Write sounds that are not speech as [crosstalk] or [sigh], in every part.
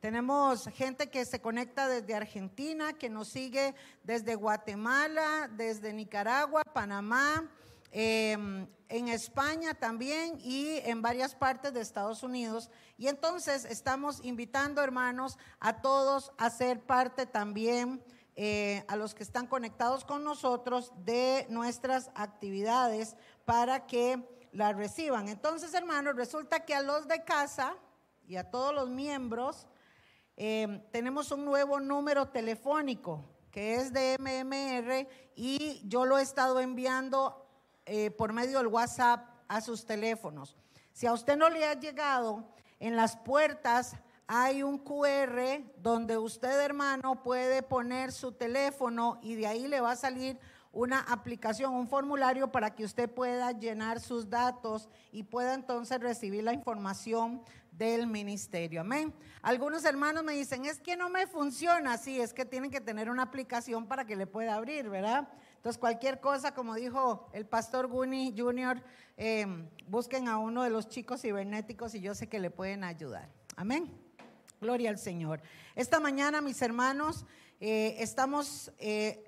Tenemos gente que se conecta desde Argentina, que nos sigue desde Guatemala, desde Nicaragua, Panamá, em, en España también y en varias partes de Estados Unidos. Y entonces estamos invitando, hermanos, a todos a ser parte también, eh, a los que están conectados con nosotros, de nuestras actividades para que las reciban. Entonces, hermanos, resulta que a los de casa y a todos los miembros, Em, tenemos un nuevo número telefónico que es de MMR y yo lo he estado enviando eh, por medio del WhatsApp a sus teléfonos. Si a usted no le ha llegado, en las puertas hay un QR donde usted, hermano, puede poner su teléfono y de ahí le va a salir una aplicación, un formulario para que usted pueda llenar sus datos y pueda entonces recibir la información del ministerio. Amén. Algunos hermanos me dicen, es que no me funciona. Sí, es que tienen que tener una aplicación para que le pueda abrir, ¿verdad? Entonces, cualquier cosa, como dijo el pastor Guni Jr., em, busquen a uno de los chicos cibernéticos y yo sé que le pueden ayudar. Amén. Gloria al Señor. Esta mañana, mis hermanos, eh, estamos eh,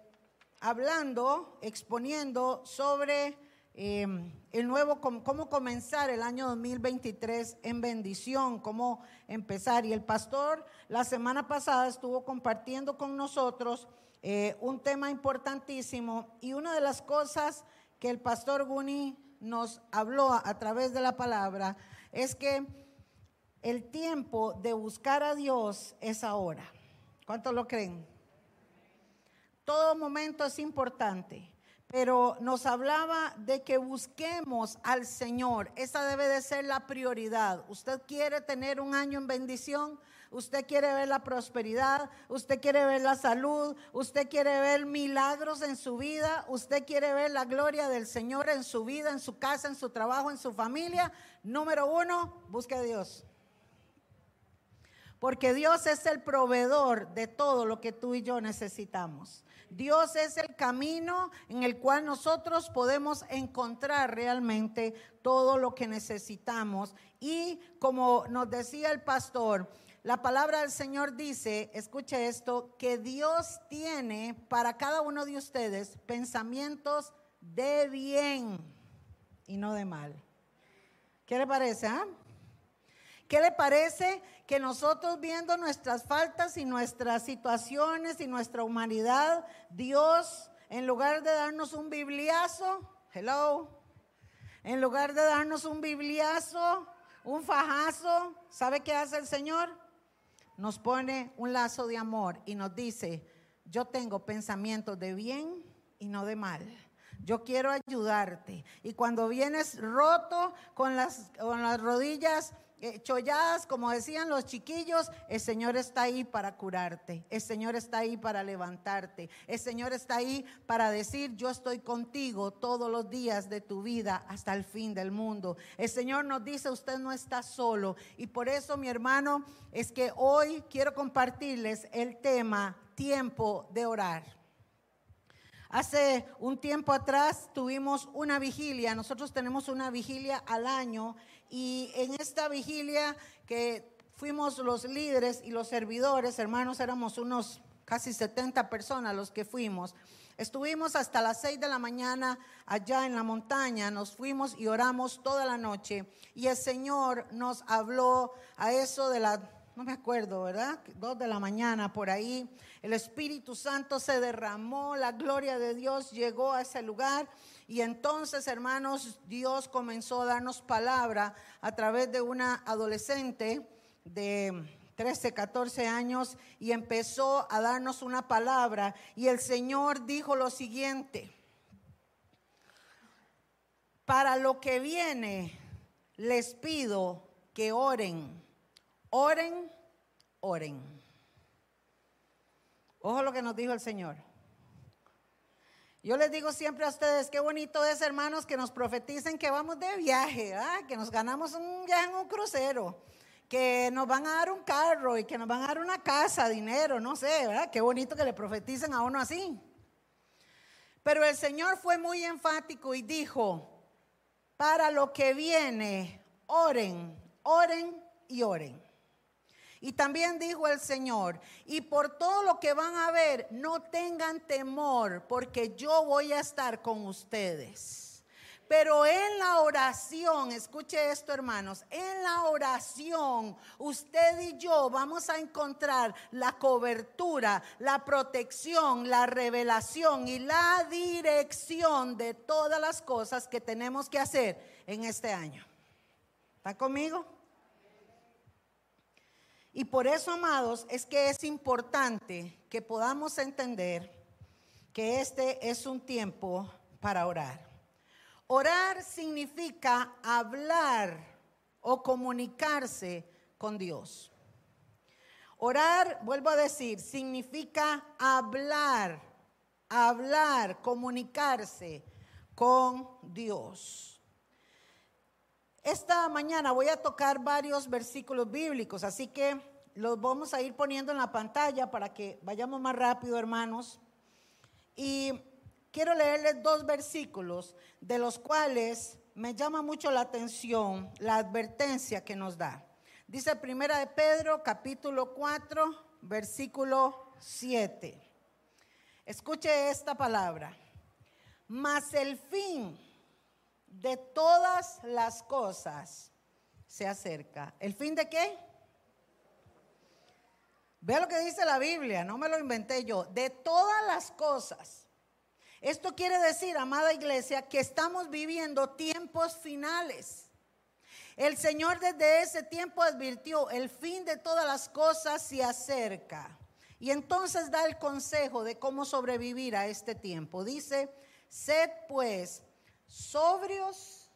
hablando, exponiendo sobre Em, el nuevo, cómo comenzar el año 2023 en bendición, cómo empezar. Y el pastor la semana pasada estuvo compartiendo con nosotros eh, un tema importantísimo y una de las cosas que el pastor Guni nos habló a, a través de la palabra es que el tiempo de buscar a Dios es ahora. ¿Cuántos lo creen? Todo momento es importante pero nos hablaba de que busquemos al Señor. Esa debe de ser la prioridad. Usted quiere tener un año en bendición, usted quiere ver la prosperidad, usted quiere ver la salud, usted quiere ver milagros en su vida, usted quiere ver la gloria del Señor en su vida, en su casa, en su trabajo, en su familia. Número uno, busque a Dios. Porque Dios es el proveedor de todo lo que tú y yo necesitamos. Dios es el camino en el cual nosotros podemos encontrar realmente todo lo que necesitamos. Y como nos decía el pastor, la palabra del Señor dice, escuche esto, que Dios tiene para cada uno de ustedes pensamientos de bien y no de mal. ¿Qué le parece? Ah? ¿Qué le parece que nosotros viendo nuestras faltas y nuestras situaciones y nuestra humanidad, Dios, en lugar de darnos un bibliazo, hello, en lugar de darnos un bibliazo, un fajazo, ¿sabe qué hace el Señor? Nos pone un lazo de amor y nos dice, yo tengo pensamientos de bien y no de mal. Yo quiero ayudarte. Y cuando vienes roto con las, con las rodillas cholladas, como decían los chiquillos, el Señor está ahí para curarte, el Señor está ahí para levantarte, el Señor está ahí para decir, yo estoy contigo todos los días de tu vida hasta el fin del mundo. El Señor nos dice, usted no está solo. Y por eso, mi hermano, es que hoy quiero compartirles el tema tiempo de orar. Hace un tiempo atrás tuvimos una vigilia, nosotros tenemos una vigilia al año y en esta vigilia que fuimos los líderes y los servidores, hermanos, éramos unos casi 70 personas los que fuimos. Estuvimos hasta las 6 de la mañana allá en la montaña, nos fuimos y oramos toda la noche y el Señor nos habló a eso de la no me acuerdo, ¿verdad? Dos de la mañana por ahí. El Espíritu Santo se derramó, la gloria de Dios llegó a ese lugar. Y entonces, hermanos, Dios comenzó a darnos palabra a través de una adolescente de 13, 14 años y empezó a darnos una palabra. Y el Señor dijo lo siguiente, para lo que viene, les pido que oren Oren, oren. Ojo lo que nos dijo el Señor. Yo les digo siempre a ustedes, qué bonito es, hermanos, que nos profeticen que vamos de viaje, que nos ganamos un viaje en un crucero, que nos van a dar un carro y que nos van a dar una casa, dinero, no sé, ¿verdad? Qué bonito que le profeticen a uno así. Pero el Señor fue muy enfático y dijo, para lo que viene, oren, oren y oren. Y también dijo el Señor, y por todo lo que van a ver, no tengan temor, porque yo voy a estar con ustedes. Pero en la oración, escuche esto hermanos, en la oración usted y yo vamos a encontrar la cobertura, la protección, la revelación y la dirección de todas las cosas que tenemos que hacer en este año. ¿Está conmigo? Y por eso, amados, es que es importante que podamos entender que este es un tiempo para orar. Orar significa hablar o comunicarse con Dios. Orar, vuelvo a decir, significa hablar, hablar, comunicarse con Dios. Esta mañana voy a tocar varios versículos bíblicos, así que los vamos a ir poniendo en la pantalla para que vayamos más rápido, hermanos. Y quiero leerles dos versículos de los cuales me llama mucho la atención la advertencia que nos da. Dice Primera de Pedro, capítulo 4, versículo 7. Escuche esta palabra. Mas el fin de todas las cosas se acerca. ¿El fin de qué? Vea lo que dice la Biblia, no me lo inventé yo. De todas las cosas esto quiere decir, amada iglesia, que estamos viviendo tiempos finales. El Señor desde ese tiempo advirtió, el fin de todas las cosas se acerca. Y entonces da el consejo de cómo sobrevivir a este tiempo. Dice, sed pues sobrios.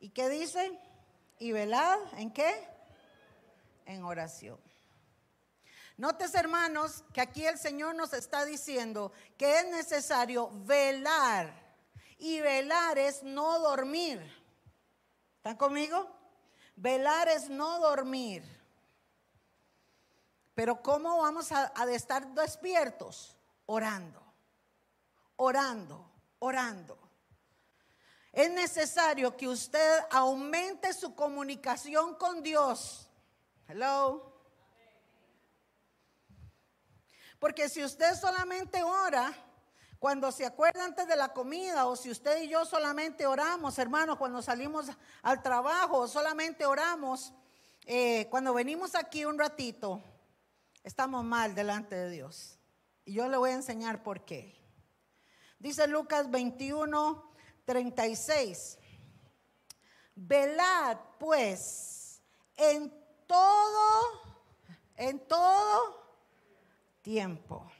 ¿Y qué dice? Y velad, ¿en qué? En oración. Notes, hermanos, que aquí el Señor nos está diciendo que es necesario velar. Y velar es no dormir. ¿Están conmigo? Velar es no dormir. Pero ¿cómo vamos a, a estar despiertos? Orando, orando, orando. Es necesario que usted aumente su comunicación con Dios. Hello. Porque si usted solamente ora cuando se acuerda antes de la comida o si usted y yo solamente oramos, hermanos, cuando salimos al trabajo, solamente oramos, eh, cuando venimos aquí un ratito, estamos mal delante de Dios. Y yo le voy a enseñar por qué. Dice Lucas 21, 36. Velad pues en todo, en todo tiempo.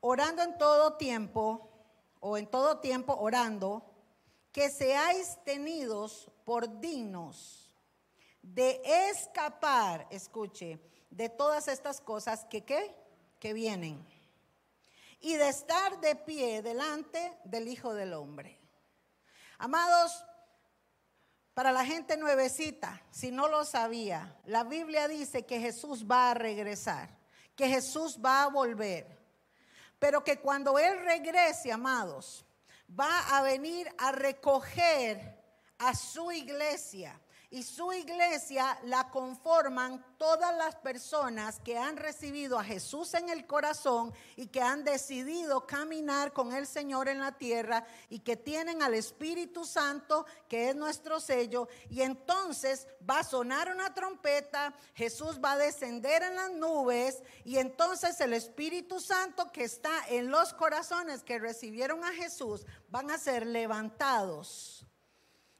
Orando en todo tiempo, o en todo tiempo orando, que seáis tenidos por dignos de escapar, escuche, de todas estas cosas que ¿qué? que vienen y de estar de pie delante del Hijo del Hombre. Amados, para la gente nuevecita, si no lo sabía, la Biblia dice que Jesús va a regresar, que Jesús va a volver, pero que cuando Él regrese, amados, va a venir a recoger a su iglesia y su iglesia la conforman todas las personas que han recibido a Jesús en el corazón y que han decidido caminar con el Señor en la tierra y que tienen al Espíritu Santo, que es nuestro sello. Y entonces va a sonar una trompeta, Jesús va a descender en las nubes y entonces el Espíritu Santo que está en los corazones que recibieron a Jesús van a ser levantados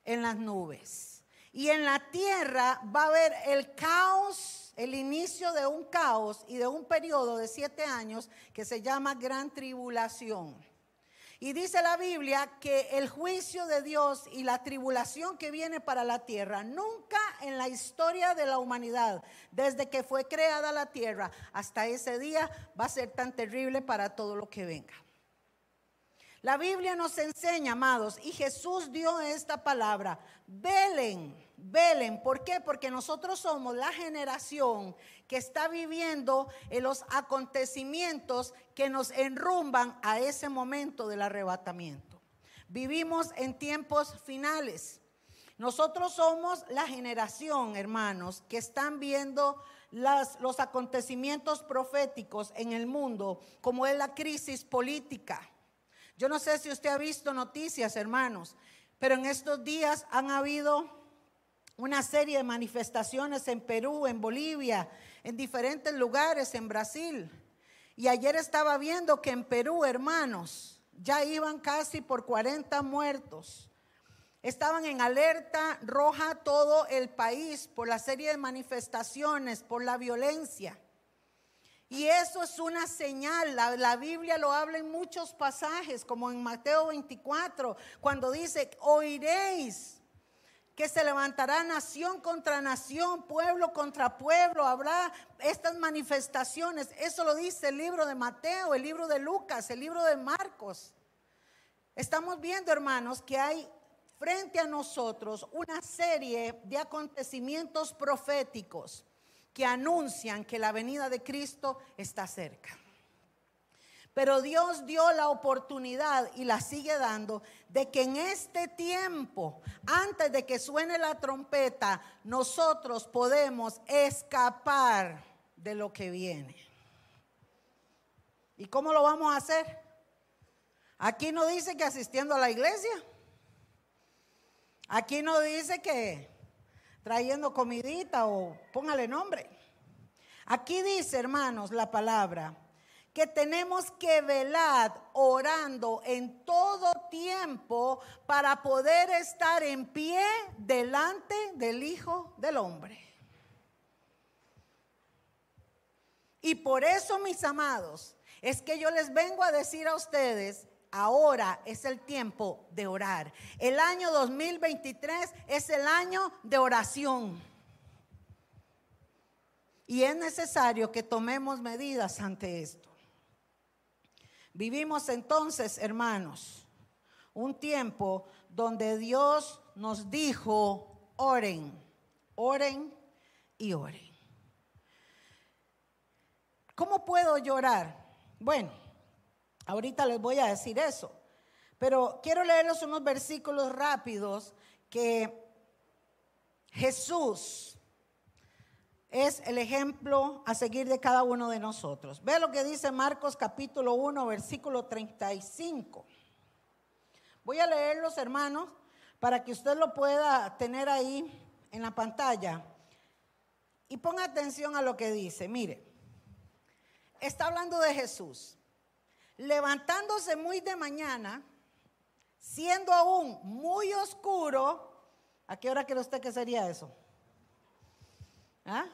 en las nubes. Y en la tierra va a haber el caos, el inicio de un caos y de un periodo de siete años que se llama gran tribulación. Y dice la Biblia que el juicio de Dios y la tribulación que viene para la tierra, nunca en la historia de la humanidad, desde que fue creada la tierra hasta ese día, va a ser tan terrible para todo lo que venga. La Biblia nos enseña, amados, y Jesús dio esta palabra, velen, velen. ¿Por qué? Porque nosotros somos la generación que está viviendo en los acontecimientos que nos enrumban a ese momento del arrebatamiento. Vivimos en tiempos finales. Nosotros somos la generación, hermanos, que están viendo los acontecimientos proféticos en el mundo, como es la crisis política. Yo no sé si usted ha visto noticias, hermanos, pero en estos días han habido una serie de manifestaciones en Perú, en Bolivia, en diferentes lugares, en Brasil. Y ayer estaba viendo que en Perú, hermanos, ya iban casi por 40 muertos. Estaban en alerta roja todo el país por la serie de manifestaciones, por la violencia. Y eso es una señal. La, Biblia lo habla en muchos pasajes, como en Mateo 24, cuando dice, oiréis que se levantará nación contra nación, pueblo contra pueblo, habrá estas manifestaciones. Eso lo dice el libro de Mateo, el libro de Lucas, el libro de Marcos. Estamos viendo, hermanos, que hay frente a nosotros una serie de acontecimientos proféticos que anuncian que la venida de Cristo está cerca. Pero Dios dio la oportunidad y la sigue dando de que en este tiempo, antes de que suene la trompeta, nosotros podemos escapar de lo que viene. ¿Y cómo lo vamos a hacer? Aquí no dice que asistiendo a la iglesia. Aquí no dice que trayendo comidita o póngale nombre. Aquí dice, hermanos, la palabra, que tenemos que velar orando en todo tiempo para poder estar en pie delante del Hijo del Hombre. Y por eso, mis amados, es que yo les vengo a decir a ustedes ahora es el tiempo de orar. El año 2023 es el año de oración. Y es necesario que tomemos medidas ante esto. Vivimos entonces, hermanos, un tiempo donde Dios nos dijo, oren, oren y oren. ¿Cómo puedo llorar? Bueno, Ahorita les voy a decir eso. Pero quiero leerles unos versículos rápidos que Jesús es el ejemplo a seguir de cada uno de nosotros. Ve lo que dice Marcos capítulo 1, versículo 35. Voy a leerlos, hermanos, para que usted lo pueda tener ahí en la pantalla. Y ponga atención a lo que dice. Mire, está hablando de Jesús levantándose muy de mañana, siendo aún muy oscuro, ¿a qué hora cree usted que sería eso? ¿Ah?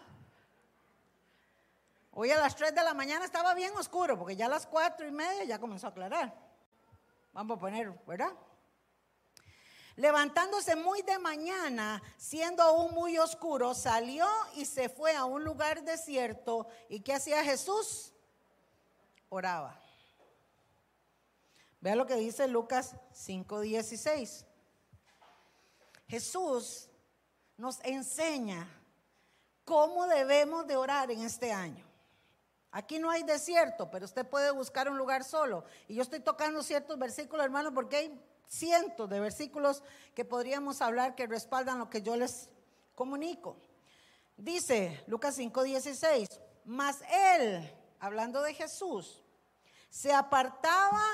Hoy a las 3 de la mañana estaba bien oscuro, porque ya a las 4 y media ya comenzó a aclarar. Vamos a poner, ¿verdad? Levantándose muy de mañana, siendo aún muy oscuro, salió y se fue a un lugar desierto. ¿Y qué hacía Jesús? Oraba. Vea lo que dice Lucas 5:16. Jesús nos enseña cómo debemos de orar en este año. Aquí no hay desierto, pero usted puede buscar un lugar solo. Y yo estoy tocando ciertos versículos, hermano, porque hay cientos de versículos que podríamos hablar que respaldan lo que yo les comunico. Dice Lucas 5:16, mas él, hablando de Jesús, se apartaba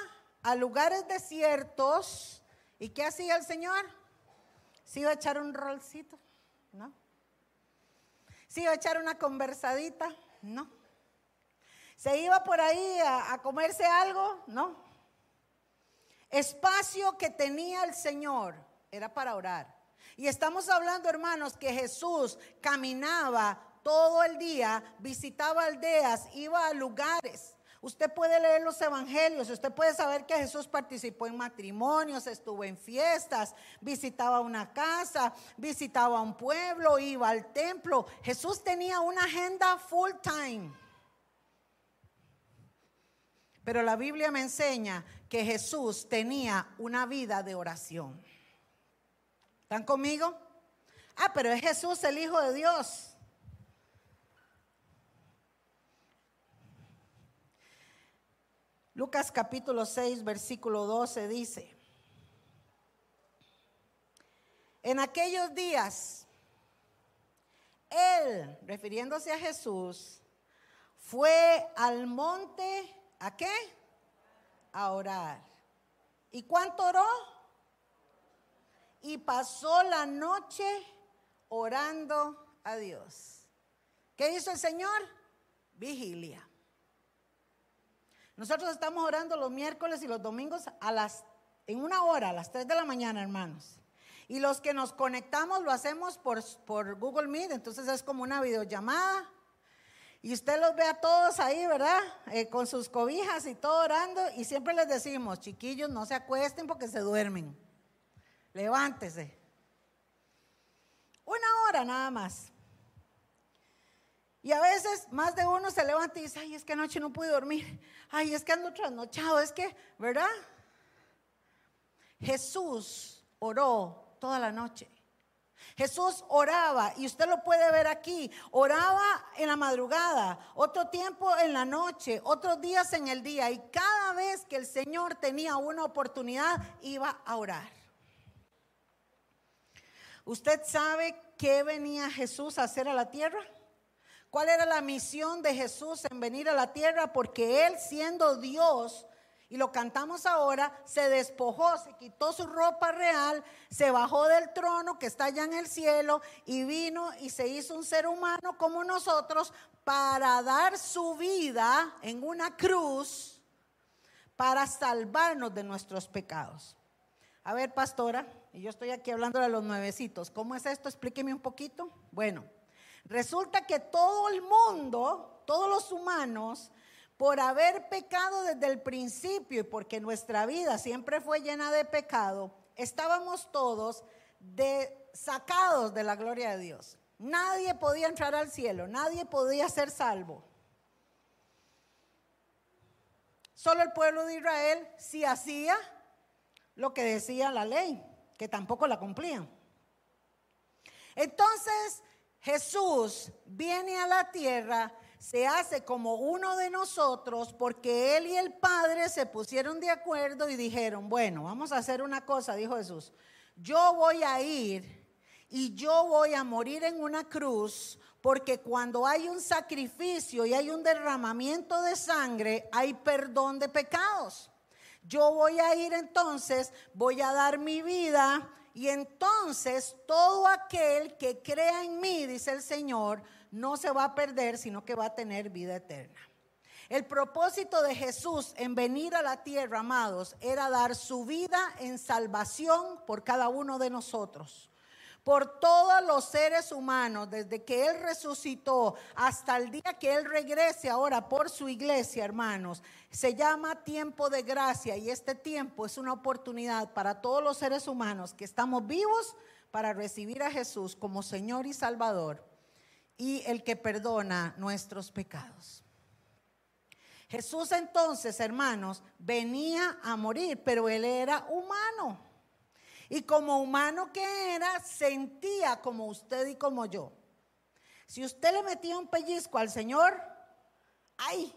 a lugares desiertos. ¿Y qué hacía el Señor? ¿Se iba a echar un rolcito? No. ¿Se iba a echar una conversadita? No. ¿Se iba por ahí a, a comerse algo? No. Espacio que tenía el Señor era para orar. Y estamos hablando, hermanos, que Jesús caminaba todo el día, visitaba aldeas, iba a lugares. Usted puede leer los evangelios, usted puede saber que Jesús participó en matrimonios, estuvo en fiestas, visitaba una casa, visitaba un pueblo, iba al templo. Jesús tenía una agenda full time. Pero la Biblia me enseña que Jesús tenía una vida de oración. ¿Están conmigo? Ah, pero es Jesús el Hijo de Dios. Lucas capítulo 6, versículo 12 dice, En aquellos días, él, refiriéndose a Jesús, fue al monte, ¿a qué? A orar. ¿Y cuánto oró? Y pasó la noche orando a Dios. ¿Qué hizo el Señor? Vigilia. Nosotros estamos orando los miércoles y los domingos a las, en una hora, a las 3 de la mañana, hermanos. Y los que nos conectamos lo hacemos por, por Google Meet, entonces es como una videollamada. Y usted los ve a todos ahí, ¿verdad? Eh, con sus cobijas y todo orando. Y siempre les decimos, chiquillos, no se acuesten porque se duermen. Levántese. Una hora nada más. Y a veces más de uno se levanta y dice, ay, es que anoche no pude dormir. Ay, es que ando trasnochado. Es que, ¿verdad? Jesús oró toda la noche. Jesús oraba, y usted lo puede ver aquí, oraba en la madrugada, otro tiempo en la noche, otros días en el día, y cada vez que el Señor tenía una oportunidad, iba a orar. ¿Usted sabe qué venía Jesús a hacer a la tierra? ¿Cuál era la misión de Jesús en venir a la tierra? Porque Él siendo Dios, y lo cantamos ahora, se despojó, se quitó su ropa real, se bajó del trono que está allá en el cielo y vino y se hizo un ser humano como nosotros para dar su vida en una cruz para salvarnos de nuestros pecados. A ver, pastora, y yo estoy aquí hablando de los nuevecitos, ¿cómo es esto? Explíqueme un poquito. Bueno, resulta que todo el mundo, todos los humanos, por haber pecado desde el principio y porque nuestra vida siempre fue llena de pecado, estábamos todos de, sacados de la gloria de Dios. Nadie podía entrar al cielo, nadie podía ser salvo. Solo el pueblo de Israel sí hacía lo que decía la ley, que tampoco la cumplían. Entonces Jesús viene a la tierra se hace como uno de nosotros porque Él y el Padre se pusieron de acuerdo y dijeron, bueno, vamos a hacer una cosa, dijo Jesús, yo voy a ir y yo voy a morir en una cruz porque cuando hay un sacrificio y hay un derramamiento de sangre, hay perdón de pecados. Yo voy a ir entonces, voy a dar mi vida y entonces todo aquel que crea en mí, dice el Señor, no se va a perder, sino que va a tener vida eterna. El propósito de Jesús en venir a la tierra, amados, era dar su vida en salvación por cada uno de nosotros. Por todos los seres humanos, desde que Él resucitó hasta el día que Él regrese ahora por su iglesia, hermanos, se llama tiempo de gracia y este tiempo es una oportunidad para todos los seres humanos que estamos vivos para recibir a Jesús como Señor y Salvador y el que perdona nuestros pecados. Jesús entonces, hermanos, venía a morir, pero él era humano. Y como humano que era, sentía como usted y como yo. Si usted le metía un pellizco al Señor, ay,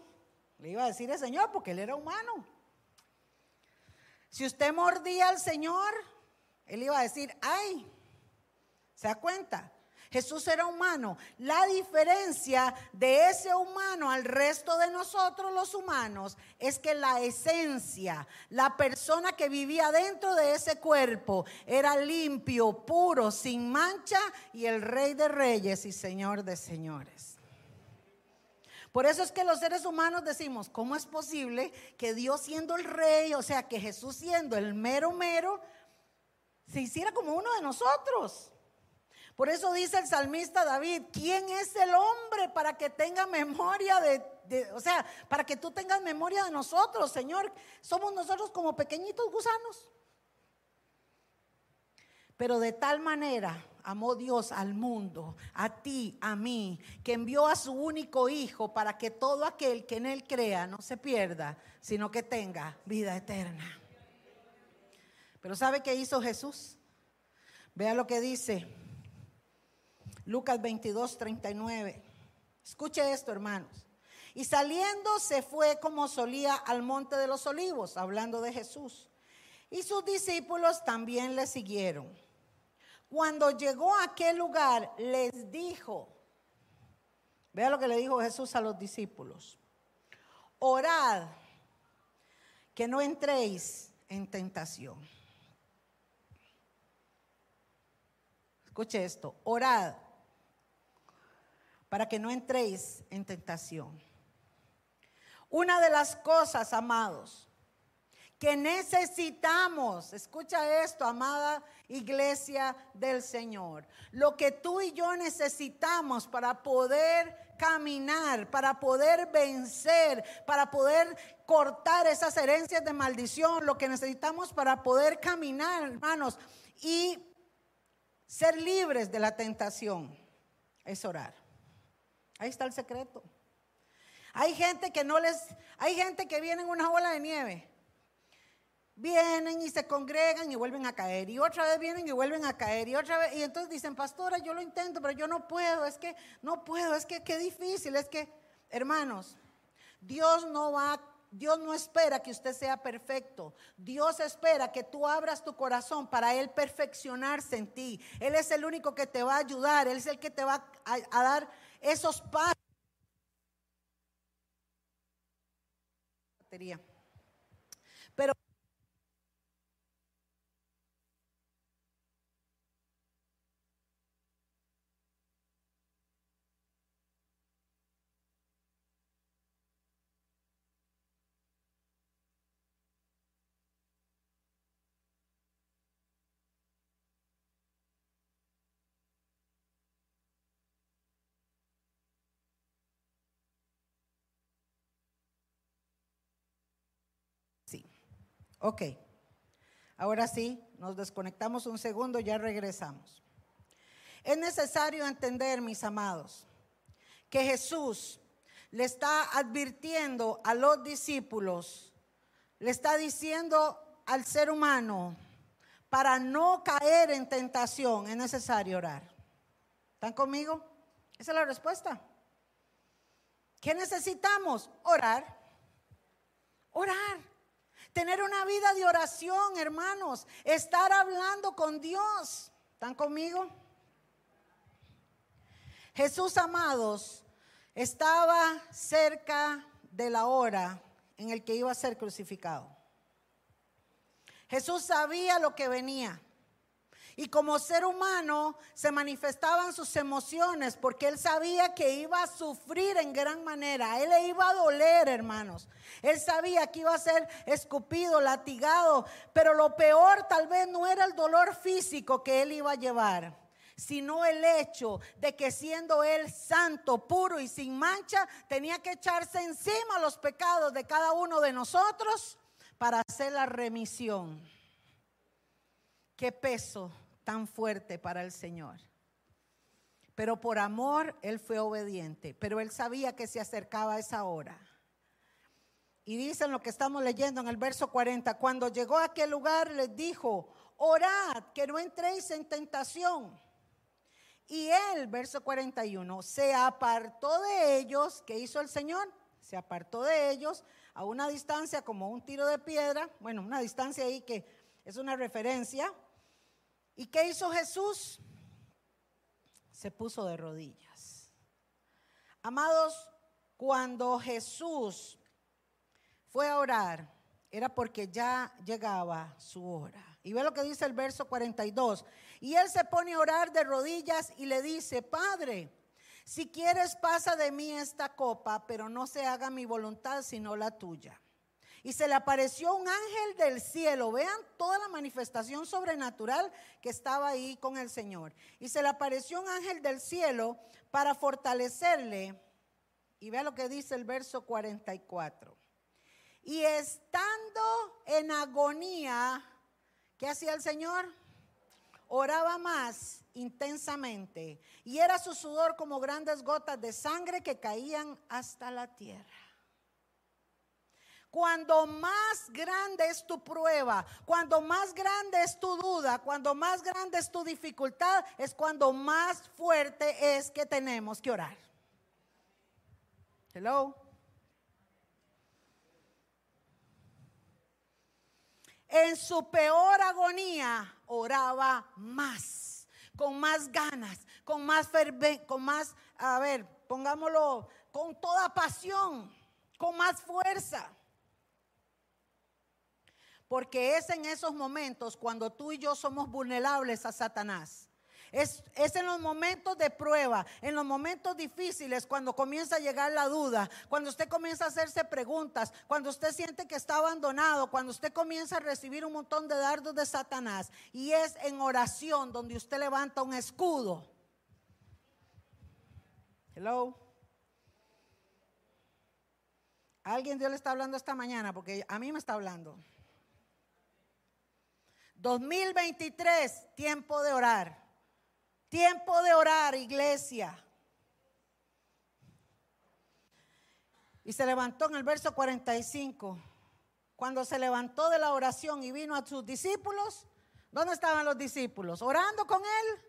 le iba a decir el Señor porque él era humano. Si usted mordía al Señor, él iba a decir, ay, ¿se da cuenta? Jesús era humano. La diferencia de ese humano al resto de nosotros los humanos es que la esencia, la persona que vivía dentro de ese cuerpo era limpio, puro, sin mancha y el rey de reyes y señor de señores. Por eso es que los seres humanos decimos, ¿cómo es posible que Dios siendo el rey, o sea, que Jesús siendo el mero mero, se hiciera como uno de nosotros? Por eso dice el salmista David, ¿quién es el hombre para que tenga memoria de, o sea, para que tú tengas memoria de nosotros, Señor? Somos nosotros como pequeñitos gusanos. Pero de tal manera amó Dios al mundo, a ti, a mí, que envió a su único Hijo para que todo aquel que en Él crea no se pierda, sino que tenga vida eterna. Pero ¿sabe qué hizo Jesús? Vea lo que dice Lucas 22, 39. Escuche esto, hermanos. Y saliendo se fue como solía al monte de los olivos, hablando de Jesús. Y sus discípulos también le siguieron. Cuando llegó a aquel lugar, les dijo, vea lo que le dijo Jesús a los discípulos, orad que no entréis en tentación. Escuche esto, orad para que no entréis en tentación. Una de las cosas, amados, que necesitamos, escucha esto, amada iglesia del Señor, lo que tú y yo necesitamos para poder caminar, para poder vencer, para poder cortar esas herencias de maldición, lo que necesitamos para poder caminar, hermanos, y ser libres de la tentación, es orar. Ahí está el secreto. Hay gente que no les, hay gente que viene en una ola de nieve. Vienen y se congregan y vuelven a caer. Y otra vez vienen y vuelven a caer. Y otra vez, y entonces dicen, pastora, yo lo intento, pero yo no puedo. Es que no puedo, es que qué difícil. Es que, hermanos, Dios no va Dios no espera que usted sea perfecto. Dios espera que tú abras tu corazón para Él perfeccionarse en ti. Él es el único que te va a ayudar. Él es el que te va a, a dar esos pasos. Pero Ok, ahora sí, nos desconectamos un segundo, ya regresamos. Es necesario entender, mis amados, que Jesús le está advirtiendo a los discípulos, le está diciendo al ser humano, para no caer en tentación es necesario orar. ¿Están conmigo? Esa es la respuesta. ¿Qué necesitamos? Orar. Orar. Tener una vida de oración, hermanos. Estar hablando con Dios. ¿Están conmigo? Jesús, amados, estaba cerca de la hora en el que iba a ser crucificado. Jesús sabía lo que venía. Y como ser humano se manifestaban sus emociones porque él sabía que iba a sufrir en gran manera. Él le iba a doler, hermanos. Él sabía que iba a ser escupido, latigado. Pero lo peor tal vez no era el dolor físico que él iba a llevar sino el hecho de que siendo él santo, puro y sin mancha, tenía que echarse encima los pecados de cada uno de nosotros para hacer la remisión. Qué peso tan fuerte para el Señor. Pero por amor Él fue obediente, pero Él sabía que se acercaba esa hora. Y dicen lo que estamos leyendo en el verso 40, cuando llegó a aquel lugar les dijo, orad que no entréis en tentación. Y él, verso 41, se apartó de ellos, ¿qué hizo el Señor? Se apartó de ellos a una distancia como un tiro de piedra, bueno, una distancia ahí que es una referencia, ¿Y qué hizo Jesús? Se puso de rodillas. Amados, cuando Jesús fue a orar, era porque ya llegaba su hora. Y ve lo que dice el verso 42. Y él se pone a orar de rodillas y le dice, Padre, si quieres pasa de mí esta copa, pero no se haga mi voluntad sino la tuya. Y se le apareció un ángel del cielo. Vean toda la manifestación sobrenatural que estaba ahí con el Señor. Y se le apareció un ángel del cielo para fortalecerle. Y vea lo que dice el verso 44. Y estando en agonía, ¿qué hacía el Señor? Oraba más intensamente. Y era su sudor como grandes gotas de sangre que caían hasta la tierra. Cuando más grande es tu prueba, cuando más grande es tu duda, cuando más grande es tu dificultad, es cuando más fuerte es que tenemos que orar. Hello. En su peor agonía oraba más. con más ganas, con más fervor, con más, a ver, pongámoslo, con toda pasión, con más fuerza. Porque es en esos momentos cuando tú y yo somos vulnerables a Satanás. Es, en los momentos de prueba, en los momentos difíciles, cuando comienza a llegar la duda, cuando usted comienza a hacerse preguntas, cuando usted siente que está abandonado, cuando usted comienza a recibir un montón de dardos de Satanás. Y es en oración donde usted levanta un escudo. Hello. Alguien Dios le está hablando esta mañana porque a mí me está hablando. 2023, tiempo de orar. Tiempo de orar, iglesia. Y se levantó en el verso 45. Cuando se levantó de la oración y vino a sus discípulos, ¿dónde estaban los discípulos? ¿Orando con él?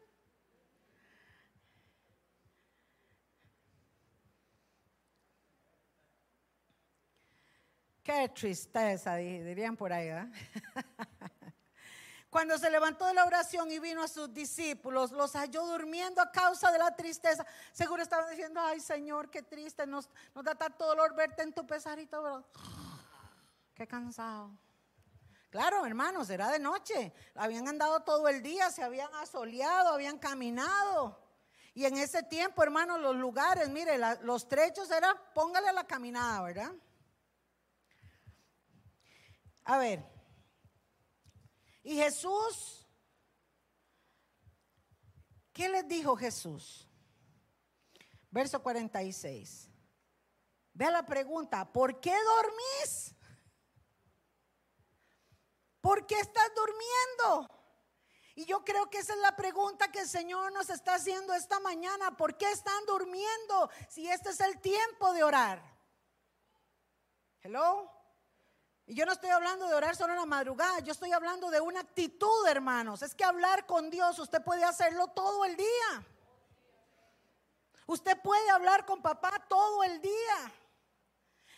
Qué tristeza, dirían por ahí. [laughs] Cuando se levantó de la oración y vino a sus discípulos, los halló durmiendo a causa de la tristeza. Seguro estaban diciendo, ay Señor, qué triste, nos, da tanto dolor verte en tu pesarito, pero [sighs] qué cansado. Claro, hermanos, era de noche. Habían andado todo el día, se habían asoleado, habían caminado. Y en ese tiempo, hermanos, los lugares, mire, los trechos eran, póngale la caminada, ¿verdad? A ver, y Jesús, ¿qué les dijo Jesús? Verso 46. Vea la pregunta, ¿por qué dormís? ¿Por qué estás durmiendo? Y yo creo que esa es la pregunta que el Señor nos está haciendo esta mañana. ¿Por qué están durmiendo si este es el tiempo de orar? Hello. Y yo no estoy hablando de orar solo en la madrugada, yo estoy hablando de una actitud, hermanos. Es que hablar con Dios, usted puede hacerlo todo el día. Usted puede hablar con papá todo el día.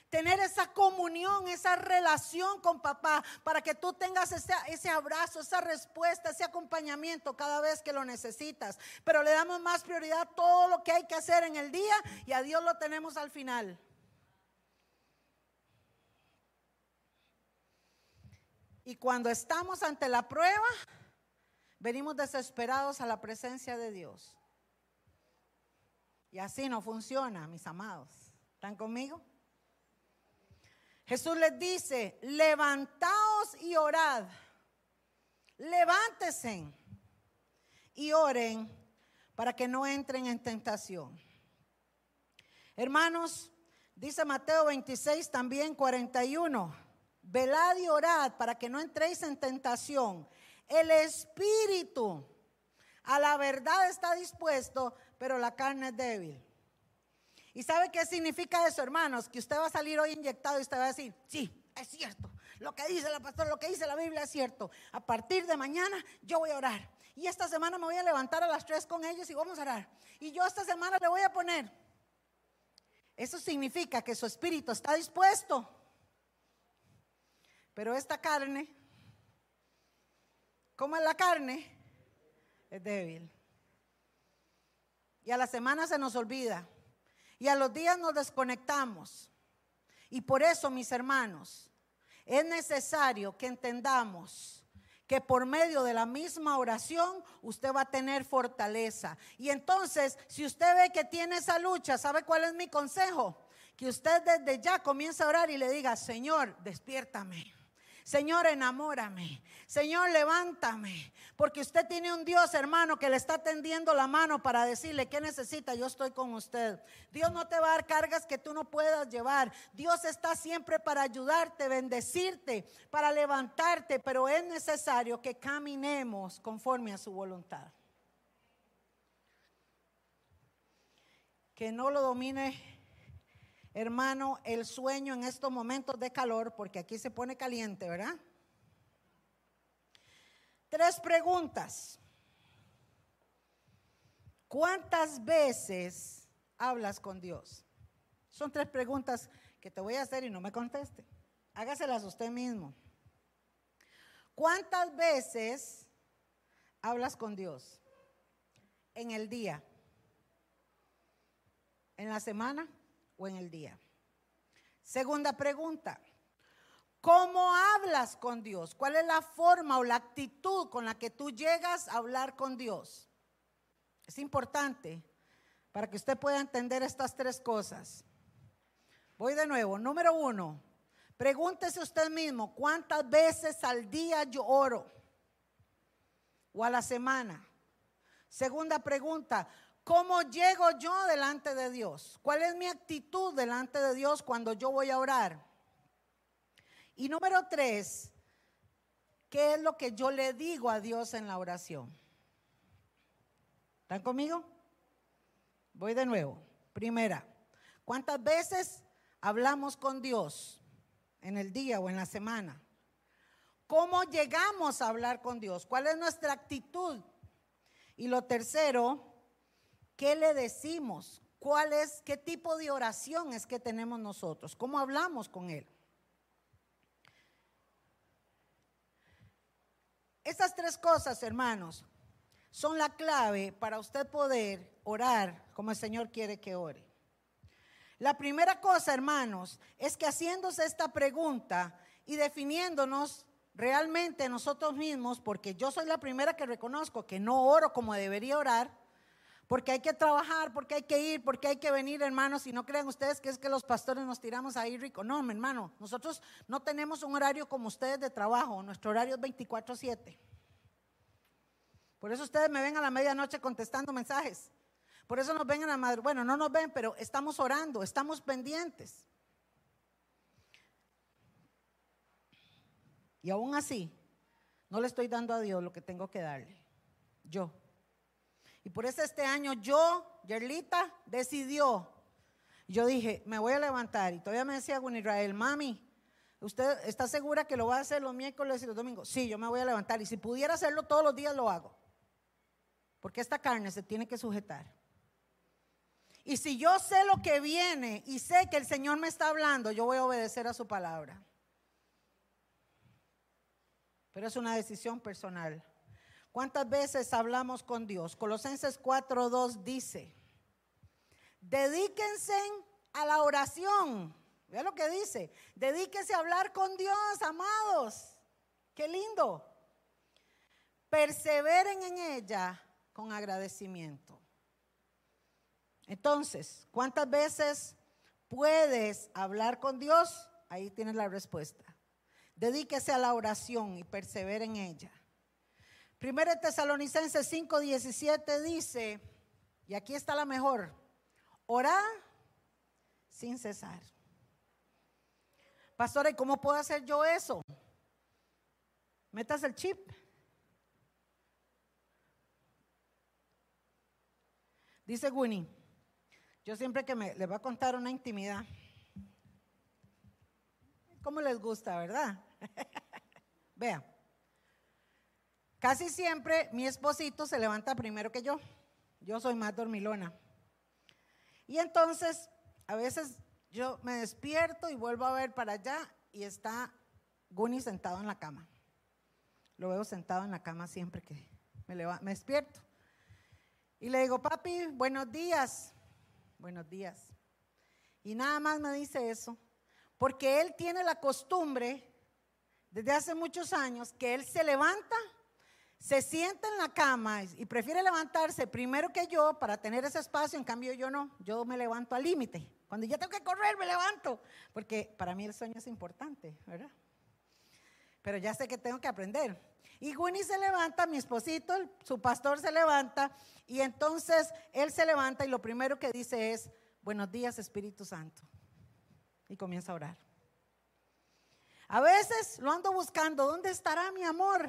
Tener esa comunión, esa relación con papá, para que tú tengas ese, ese, abrazo, esa respuesta, ese acompañamiento cada vez que lo necesitas. Pero le damos más prioridad a todo lo que hay que hacer en el día y a Dios lo tenemos al final. Y cuando estamos ante la prueba, venimos desesperados a la presencia de Dios. Y así no funciona, mis amados. ¿Están conmigo? Jesús les dice, levantaos y orad. Levántese y oren para que no entren en tentación. Hermanos, dice Mateo 26 también 41 velad y orad para que no entréis en tentación. El espíritu a la verdad está dispuesto, pero la carne es débil. ¿Y sabe qué significa eso, hermanos? Que usted va a salir hoy inyectado y usted va a decir, sí, es cierto. Lo que dice la pastora, lo que dice la Biblia es cierto. A partir de mañana yo voy a orar. Y esta semana me voy a levantar a las tres con ellos y vamos a orar. Y yo esta semana le voy a poner. Eso significa que su espíritu está dispuesto pero esta carne, ¿cómo es la carne? Es débil. Y a la semana se nos olvida. Y a los días nos desconectamos. Y por eso, mis hermanos, es necesario que entendamos que por medio de la misma oración usted va a tener fortaleza. Y entonces, si usted ve que tiene esa lucha, ¿sabe cuál es mi consejo? Que usted desde ya comience a orar y le diga, Señor, despiértame. Señor, enamórame. Señor, levántame. Porque usted tiene un Dios, hermano, que le está tendiendo la mano para decirle qué necesita. Yo estoy con usted. Dios no te va a dar cargas que tú no puedas llevar. Dios está siempre para ayudarte, bendecirte, para levantarte. Pero es necesario que caminemos conforme a su voluntad. Que no lo domine hermano, el sueño en estos momentos de calor, porque aquí se pone caliente, ¿verdad? Tres preguntas. ¿Cuántas veces hablas con Dios? Son tres preguntas que te voy a hacer y no me conteste. Hágaselas usted mismo. ¿Cuántas veces hablas con Dios? en el día? ¿En la semana o en el día? Segunda pregunta. ¿Cómo hablas con Dios? ¿Cuál es la forma o la actitud con la que tú llegas a hablar con Dios? Es importante para que usted pueda entender estas tres cosas. Voy de nuevo. Número uno, pregúntese usted mismo, ¿cuántas veces al día yo oro? ¿O a la semana? Segunda pregunta, ¿cómo llego yo delante de Dios? ¿Cuál es mi actitud delante de Dios cuando yo voy a orar? Y número tres, ¿qué es lo que yo le digo a Dios en la oración? ¿Están conmigo? Voy de nuevo. Primera, ¿cuántas veces hablamos con Dios en el día o en la semana? ¿Cómo llegamos a hablar con Dios? ¿Cuál es nuestra actitud? Y lo tercero, ¿qué le decimos? ¿Cuál es, qué tipo de oración es que tenemos nosotros? ¿Cómo hablamos con Él? Estas tres cosas, hermanos, son la clave para usted poder orar como el Señor quiere que ore. La primera cosa, hermanos, es que haciéndose esta pregunta y definiéndonos realmente nosotros mismos, porque yo soy la primera que reconozco que no oro como debería orar, porque hay que trabajar, porque hay que ir, porque hay que venir, hermanos, y no crean ustedes que es que los pastores nos tiramos ahí rico. No, mi hermano, nosotros no tenemos un horario como ustedes de trabajo, nuestro horario es 24/7. Por eso ustedes me ven a la medianoche contestando mensajes. Por eso nos ven a la madre. Bueno, no nos ven, pero estamos orando, estamos pendientes. Y aún así, no le estoy dando a Dios lo que tengo que darle. Yo. Y por eso este año yo, Yerlita, decidió. Yo dije, me voy a levantar. Y todavía me decía con Israel, mami, ¿usted está segura que lo va a hacer los miércoles y los domingos? Sí, yo me voy a levantar. Y si pudiera hacerlo todos los días, lo hago. Porque esta carne se tiene que sujetar. Y si yo sé lo que viene y sé que el Señor me está hablando, yo voy a obedecer a su palabra. Pero es una decisión personal. ¿Cuántas veces hablamos con Dios? Colosenses 4:2 dice, dedíquense a la oración. Vea lo que dice, dedíquense a hablar con Dios, amados. Qué lindo. Perseveren en ella con agradecimiento. Entonces, ¿cuántas veces puedes hablar con Dios? Ahí tienes la respuesta. Dedíquese a la oración y persevere en ella. Primero Tesalonicenses 5:17 dice, y aquí está la mejor, orar sin cesar. Pastora, ¿y cómo puedo hacer yo eso? Metas el chip. Dice Winnie, yo siempre que me le voy a contar una intimidad. ¿Cómo les gusta, verdad? [laughs] Vea. Casi siempre mi esposito se levanta primero que yo. Yo soy más dormilona. Y entonces, a veces yo me despierto y vuelvo a ver para allá y está Guni sentado en la cama. Lo veo sentado en la cama siempre que me, me despierto. Y le digo, papi, buenos días. Buenos días. Y nada más me dice eso, porque él tiene la costumbre, desde hace muchos años, que él se levanta se sienta en la cama y prefiere levantarse primero que yo para tener ese espacio, en cambio yo no, yo me levanto al límite. Cuando ya tengo que correr, me levanto, porque para mí el sueño es importante, ¿verdad? Pero ya sé que tengo que aprender. Y Winnie se levanta, mi esposito, su pastor se levanta, y entonces él se levanta y lo primero que dice es, buenos días Espíritu Santo. Y comienza a orar. A veces lo ando buscando, ¿dónde estará mi amor?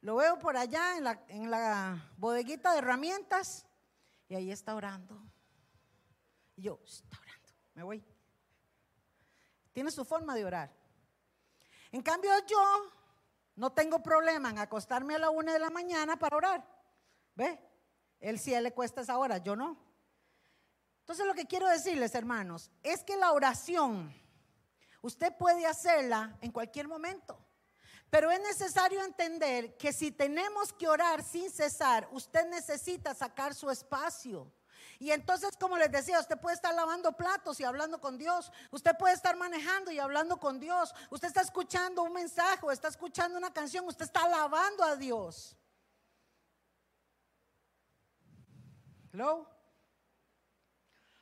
Lo veo por allá en la, bodeguita de herramientas y ahí está orando. Y yo, está orando, me voy. Tiene su forma de orar. En cambio yo no tengo problema en acostarme a la una de la mañana para orar. ¿Ve? Él sí le cuesta esa hora, yo no. Entonces lo que quiero decirles, hermanos, es que la oración usted puede hacerla en cualquier momento. Pero es necesario entender que si tenemos que orar sin cesar, usted necesita sacar su espacio. Y entonces, como les decía, usted puede estar lavando platos y hablando con Dios. Usted puede estar manejando y hablando con Dios. Usted está escuchando un mensaje o está escuchando una canción. Usted está alabando a Dios. Hello.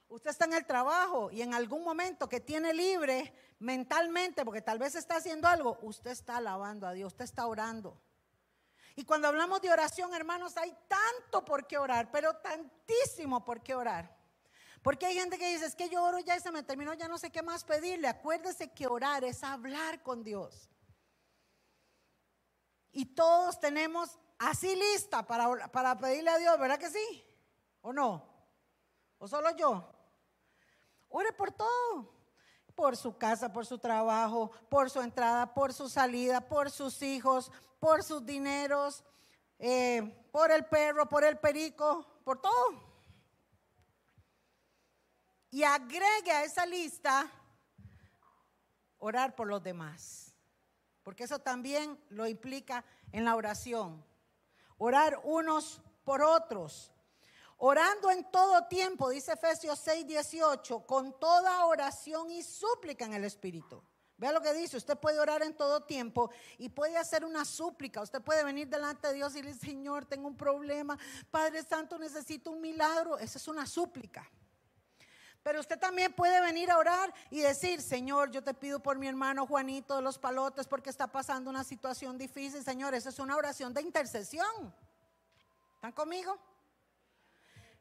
Usted está en el trabajo y en algún momento que tiene libre mentalmente, porque tal vez está haciendo algo, usted está alabando a Dios, usted está orando. Y cuando hablamos de oración, hermanos, hay tanto por qué orar, pero tantísimo por qué orar. Porque hay gente que dice, es que yo oro ya y se me terminó, ya no sé qué más pedirle. Acuérdese que orar es hablar con Dios. Y todos tenemos así lista para, para pedirle a Dios, ¿verdad que sí? ¿O no? ¿O solo yo? Ore por todo. Por su casa, por su trabajo, por su entrada, por su salida, por sus hijos, por sus dineros, eh, por el perro, por el perico, por todo. Y agregue a esa lista orar por los demás. Porque eso también lo implica en la oración. Orar unos por otros. Orando en todo tiempo, dice Efesios 6, 18, con toda oración y súplica en el Espíritu. Vea lo que dice, usted puede orar en todo tiempo y puede hacer una súplica. Usted puede venir delante de Dios y decir, Señor, tengo un problema. Padre Santo, necesito un milagro. Esa es una súplica. Pero usted también puede venir a orar y decir, Señor, yo te pido por mi hermano Juanito de los Palotes porque está pasando una situación difícil. Señor, esa es una oración de intercesión. ¿Están conmigo?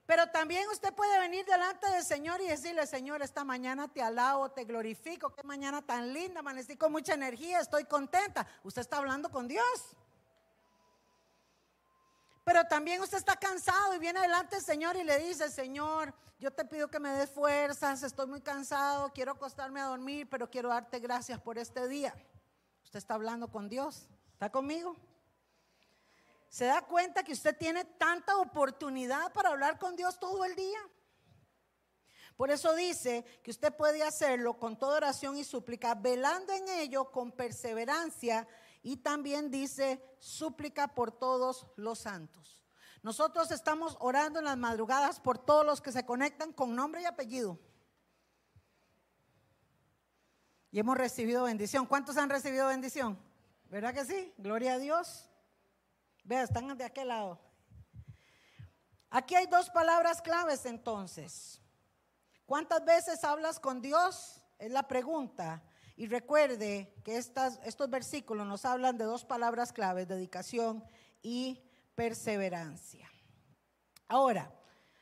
Pero también usted puede venir delante del Señor y decirle, Señor, esta mañana te alabo, te glorifico, qué mañana tan linda, amanecí con mucha energía, estoy contenta. Usted está hablando con Dios. Pero también usted está cansado y viene delante del Señor y le dice, Señor, yo te pido que me des fuerzas, estoy muy cansado, quiero acostarme a dormir, pero quiero darte gracias por este día. Usted está hablando con Dios. ¿Está conmigo? ¿Se da cuenta que usted tiene tanta oportunidad para hablar con Dios todo el día? Por eso dice que usted puede hacerlo con toda oración y súplica, velando en ello con perseverancia y también dice súplica por todos los santos. Nosotros estamos orando en las madrugadas por todos los que se conectan con nombre y apellido. Y hemos recibido bendición. ¿Cuántos han recibido bendición? ¿Verdad que sí? Gloria a Dios. Vea, están de aquel lado. Aquí hay dos palabras claves entonces. ¿Cuántas veces hablas con Dios? Es la pregunta. Y recuerde que estas, estos versículos nos hablan de dos palabras claves, dedicación y perseverancia. Ahora,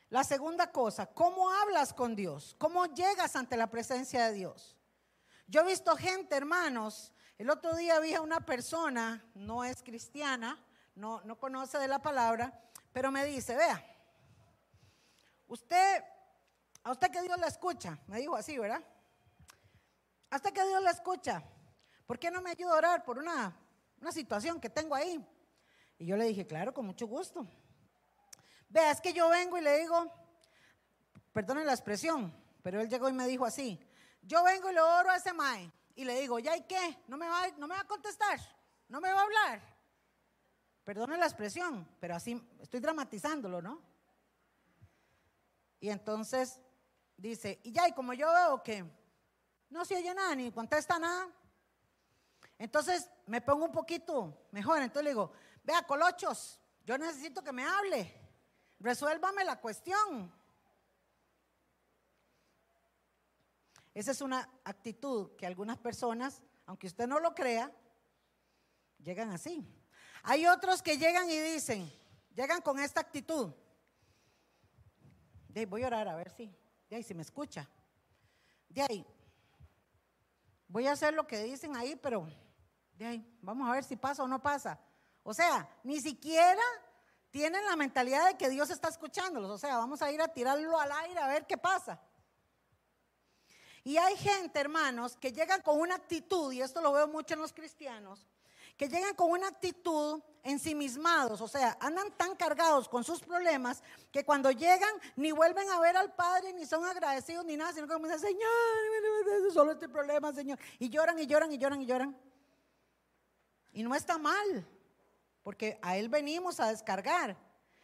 la segunda cosa, ¿cómo hablas con Dios? ¿Cómo llegas ante la presencia de Dios? Yo he visto gente, hermanos, el otro día vi a una persona, no es cristiana, no, no conoce de la palabra, pero me dice, vea, usted, a usted que Dios la escucha, me dijo así, ¿verdad? Hasta que Dios la escucha, ¿por qué no me ayuda a orar por una, situación que tengo ahí? Y yo le dije, claro, con mucho gusto. Vea, es que yo vengo y le digo, perdone la expresión, pero él llegó y me dijo así, yo vengo y le oro a ese mae y le digo, ¿ya y qué? ¿No me va, no me va a contestar? ¿No me va a hablar? Perdone la expresión, pero así estoy dramatizándolo, ¿no? Y entonces dice, y ya, y como yo veo que no se oye nada, ni contesta nada, entonces me pongo un poquito mejor. Entonces le digo, vea, colochos, yo necesito que me hable, resuélvame la cuestión. Esa es una actitud que algunas personas, aunque usted no lo crea, llegan así. Hay otros que llegan y dicen, llegan con esta actitud. De ahí voy a orar a ver si, de ahí si me escucha. De ahí, voy a hacer lo que dicen ahí, pero de ahí, vamos a ver si pasa o no pasa. O sea, ni siquiera tienen la mentalidad de que Dios está escuchándolos. O sea, vamos a ir a tirarlo al aire a ver qué pasa. Y hay gente, hermanos, que llegan con una actitud, y esto lo veo mucho en los cristianos, que llegan con una actitud ensimismados, o sea, andan tan cargados con sus problemas que cuando llegan ni vuelven a ver al Padre, ni son agradecidos, ni nada, sino que dicen, Señor, solo este problema, Señor. Y lloran y lloran y lloran y lloran. Y no está mal, porque a Él venimos a descargar.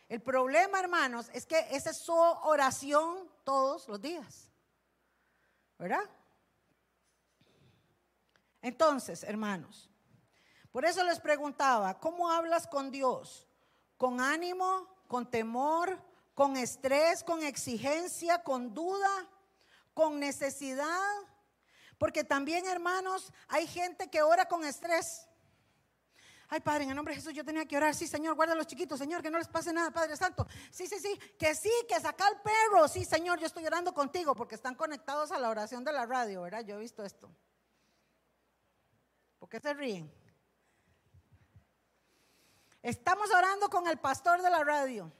El problema, hermanos, es que esa es su oración todos los días. ¿Verdad? Entonces, hermanos, por eso les preguntaba, ¿cómo hablas con Dios? ¿Con ánimo? ¿Con temor? ¿Con estrés? ¿Con exigencia? ¿Con duda? ¿Con necesidad? Porque también, hermanos, hay gente que ora con estrés. Ay, Padre, en el nombre de Jesús yo tenía que orar. Sí, Señor, guarda a los chiquitos, Señor, que no les pase nada, Padre Santo. Sí, sí, sí, que sí, que saca el perro. Sí, Señor, yo estoy orando contigo porque están conectados a la oración de la radio, ¿verdad? Yo he visto esto. ¿Por qué se ríen? Estamos orando con el pastor de la radio.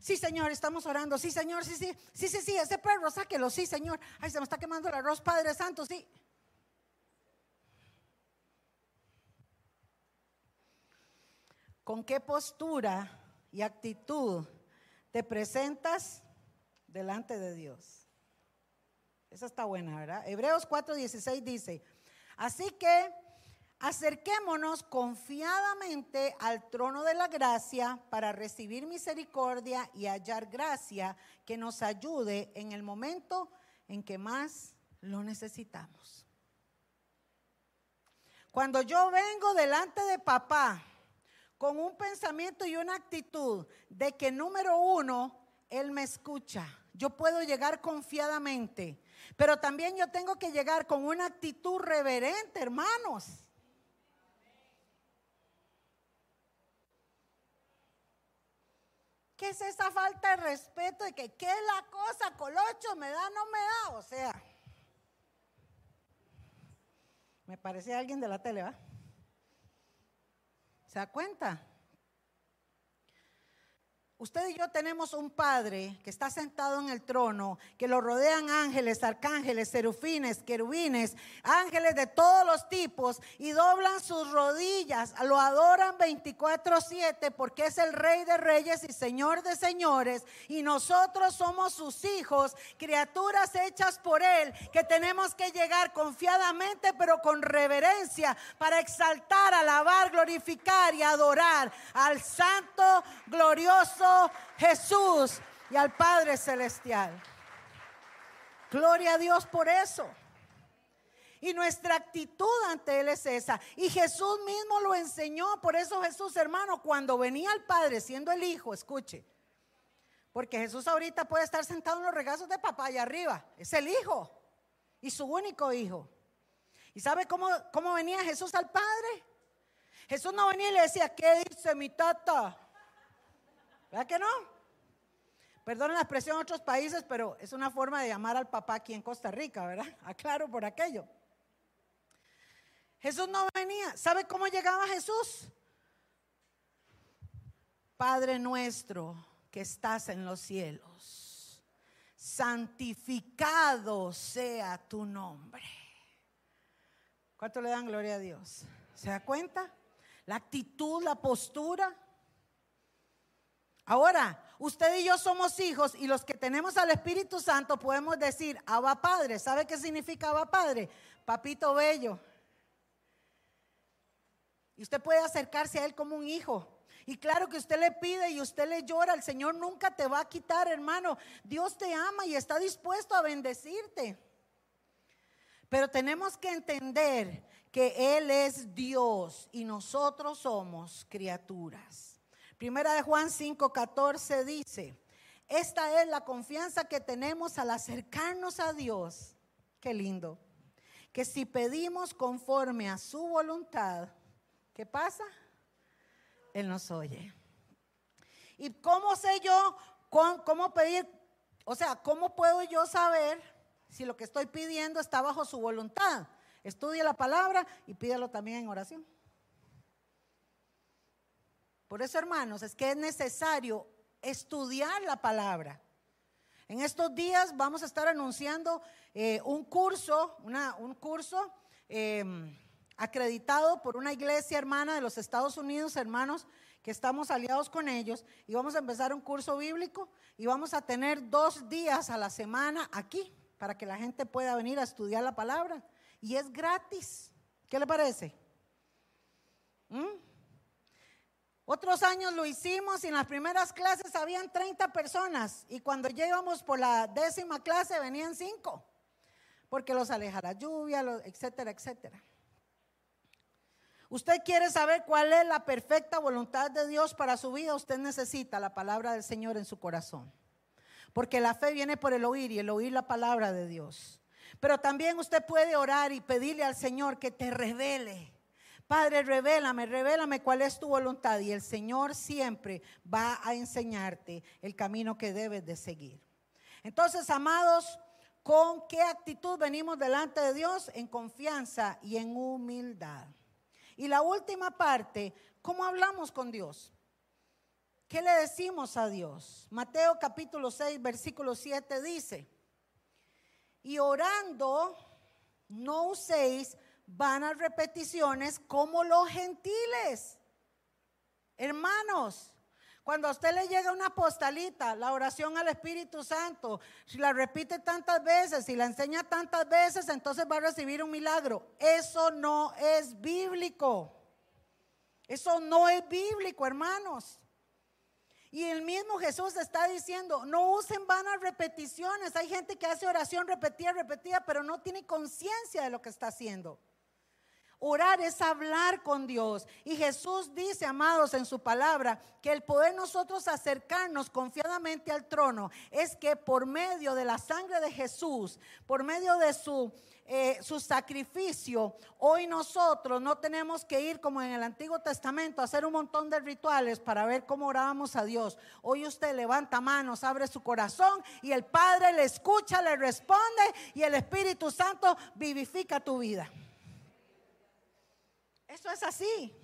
Sí, Señor, estamos orando. Sí, Señor, sí, sí. Sí, sí, sí, ese perro, sáquelo. Sí, Señor. Ay, se me está quemando el arroz, Padre Santo, sí. ¿Con qué postura y actitud te presentas delante de Dios? Esa está buena, ¿verdad? Hebreos 4:16 dice, así que acerquémonos confiadamente al trono de la gracia para recibir misericordia y hallar gracia que nos ayude en el momento en que más lo necesitamos. Cuando yo vengo delante de papá, con un pensamiento y una actitud de que número uno, Él me escucha. Yo puedo llegar confiadamente, pero también yo tengo que llegar con una actitud reverente, hermanos. ¿Qué es esa falta de respeto de que qué es la cosa, colocho, me da, no me da? O sea, me parece alguien de la tele, ¿va? ¿Se da cuenta? Usted y yo tenemos un Padre que está sentado en el trono, que lo rodean ángeles, arcángeles, serufines, querubines, ángeles de todos los tipos y doblan sus rodillas, lo adoran 24/7 porque es el Rey de Reyes y Señor de Señores y nosotros somos sus hijos, criaturas hechas por Él, que tenemos que llegar confiadamente pero con reverencia para exaltar, alabar, glorificar y adorar al Santo, glorioso Jesús y al Padre Celestial. Gloria a Dios por eso. Y nuestra actitud ante Él es esa. Y Jesús mismo lo enseñó. Por eso Jesús, hermano, cuando venía al Padre siendo el Hijo, escuche. Porque Jesús ahorita puede estar sentado en los regazos de papá allá arriba. Es el Hijo. Y su único Hijo. ¿Y sabe cómo, cómo venía Jesús al Padre? Jesús no venía y le decía, ¿qué dice mi tata? ¿Verdad que no? Perdonen la expresión en otros países, pero es una forma de llamar al papá aquí en Costa Rica, ¿verdad? [laughs] Aclaro por aquello. Jesús no venía. ¿Sabe cómo llegaba Jesús? Padre nuestro que estás en los cielos, santificado sea tu nombre. ¿Cuánto le dan gloria a Dios? ¿Se da cuenta? La actitud, la postura. Ahora, usted y yo somos hijos y los que tenemos al Espíritu Santo podemos decir, Abba Padre. ¿Sabe qué significa Abba Padre? Papito bello. Y usted puede acercarse a Él como un hijo. Y claro que usted le pide y usted le llora, el Señor nunca te va a quitar, hermano. Dios te ama y está dispuesto a bendecirte. Pero tenemos que entender que Él es Dios y nosotros somos criaturas. Primera de Juan 5:14 dice, esta es la confianza que tenemos al acercarnos a Dios. Qué lindo. Que si pedimos conforme a su voluntad, ¿qué pasa? Él nos oye. ¿Y cómo sé yo cómo pedir? O sea, ¿cómo puedo yo saber si lo que estoy pidiendo está bajo su voluntad? Estudia la palabra y pídelo también en oración. Por eso, hermanos, es que es necesario estudiar la palabra. En estos días vamos a estar anunciando eh, un curso, un curso em, acreditado por una iglesia hermana de los Estados Unidos, hermanos, que estamos aliados con ellos, y vamos a empezar un curso bíblico y vamos a tener dos días a la semana aquí para que la gente pueda venir a estudiar la palabra. Y es gratis. ¿Qué le parece? ¿Mm? Otros años lo hicimos y en las primeras clases habían 30 personas y cuando llegamos por la décima clase venían 5, porque los aleja la lluvia, etcétera, etcétera. Usted quiere saber cuál es la perfecta voluntad de Dios para su vida, usted necesita la palabra del Señor en su corazón. Porque la fe viene por el oír y el oír la palabra de Dios. Pero también usted puede orar y pedirle al Señor que te revele Padre, revélame, revélame cuál es tu voluntad. Y el Señor siempre va a enseñarte el camino que debes de seguir. Entonces, amados, ¿con qué actitud venimos delante de Dios? En confianza y en humildad. Y la última parte, ¿cómo hablamos con Dios? ¿Qué le decimos a Dios? Mateo capítulo 6, versículo 7 dice, y orando, no uséis vanas repeticiones como los gentiles. Hermanos, cuando a usted le llega una postalita, la oración al Espíritu Santo, si la repite tantas veces, si la enseña tantas veces, entonces va a recibir un milagro. Eso no es bíblico. Eso no es bíblico, hermanos. Y el mismo Jesús está diciendo, no usen vanas repeticiones. Hay gente que hace oración repetida, repetida, pero no tiene conciencia de lo que está haciendo. Orar es hablar con Dios. Y Jesús dice, amados, en su palabra, que el poder nosotros acercarnos confiadamente al trono es que por medio de la sangre de Jesús, por medio de su, eh, su sacrificio, hoy nosotros no tenemos que ir como en el Antiguo Testamento a hacer un montón de rituales para ver cómo orábamos a Dios. Hoy usted levanta manos, abre su corazón y el Padre le escucha, le responde y el Espíritu Santo vivifica tu vida. Eso es así.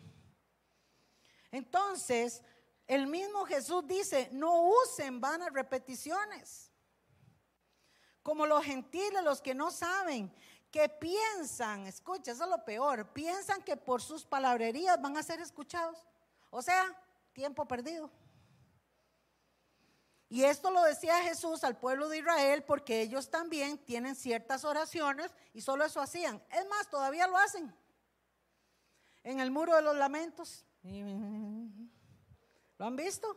Entonces, el mismo Jesús dice, no usen vanas repeticiones. Como los gentiles, los que no saben, que piensan, escucha, eso es lo peor, piensan que por sus palabrerías van a ser escuchados. O sea, tiempo perdido. Y esto lo decía Jesús al pueblo de Israel porque ellos también tienen ciertas oraciones y solo eso hacían. Es más, todavía lo hacen en el muro de los lamentos. ¿Lo han visto?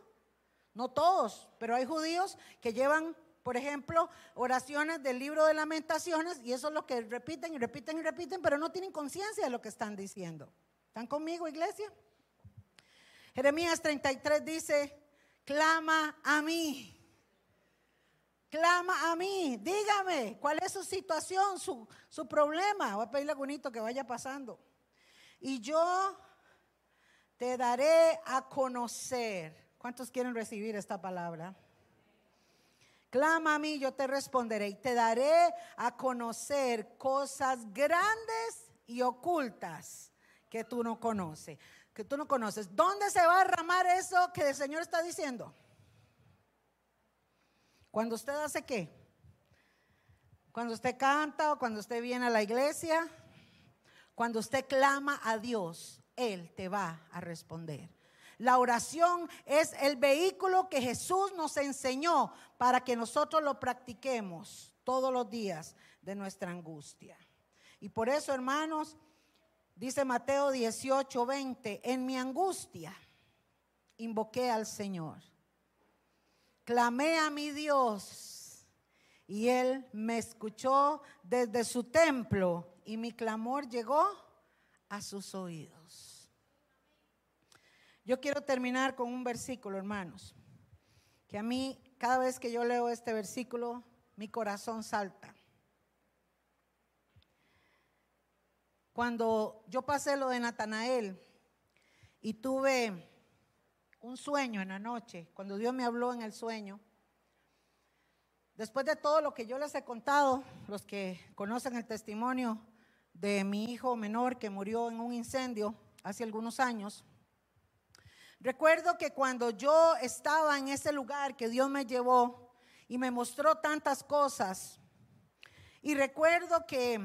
No todos, pero hay judíos que llevan, por ejemplo, oraciones del libro de lamentaciones y eso es lo que repiten y repiten y repiten, pero no tienen conciencia de lo que están diciendo. ¿Están conmigo, iglesia? Jeremías 33 dice, clama a mí. Clama a mí, dígame cuál es su situación, su, su problema. Voy a pedirle a Gunito que vaya pasando y yo te daré a conocer. ¿Cuántos quieren recibir esta palabra? Clama a mí, yo te responderé y te daré a conocer cosas grandes y ocultas que tú no conoces, que tú no conoces. ¿Dónde se va a derramar eso que el Señor está diciendo? Cuando usted hace qué? Cuando usted canta o cuando usted viene a la iglesia, cuando usted clama a Dios, Él te va a responder. La oración es el vehículo que Jesús nos enseñó para que nosotros lo practiquemos todos los días de nuestra angustia. Y por eso, hermanos, dice Mateo 18, 20, en mi angustia invoqué al Señor. Clamé a mi Dios y Él me escuchó desde su templo y mi clamor llegó a sus oídos. Yo quiero terminar con un versículo, hermanos, que a mí cada vez que yo leo este versículo, mi corazón salta. Cuando yo pasé lo de Natanael y tuve un sueño en la noche, cuando Dios me habló en el sueño, después de todo lo que yo les he contado, los que conocen el testimonio, de mi hijo menor que murió en un incendio hace algunos años. Recuerdo que cuando yo estaba en ese lugar que Dios me llevó y me mostró tantas cosas, y recuerdo que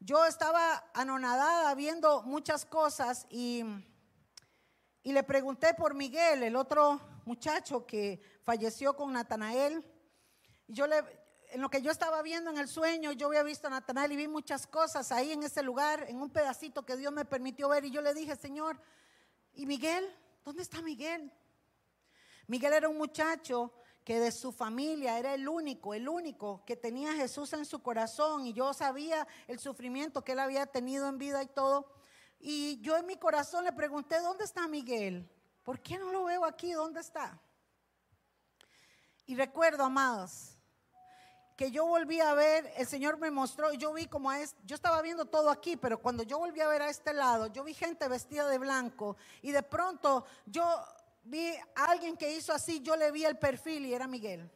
yo estaba anonadada viendo muchas cosas y, y le pregunté por Miguel, el otro muchacho que falleció con Natanael. Y yo le, en lo que yo estaba viendo en el sueño, yo había visto a Natanael y vi muchas cosas ahí en ese lugar, en un pedacito que Dios me permitió ver. Y yo le dije, Señor, ¿Y Miguel? ¿Dónde está Miguel? Miguel era un muchacho que de su familia era el único, el único que tenía a Jesús en su corazón y yo sabía el sufrimiento que él había tenido en vida y todo. Y yo en mi corazón le pregunté, ¿dónde está Miguel? ¿Por qué no lo veo aquí? ¿Dónde está? Y recuerdo, amados, que yo volví a ver, el Señor me mostró, yo vi como es, yo estaba viendo todo aquí, pero cuando yo volví a ver a este lado, yo vi gente vestida de blanco y de pronto yo vi a alguien que hizo así, yo le vi el perfil y era Miguel.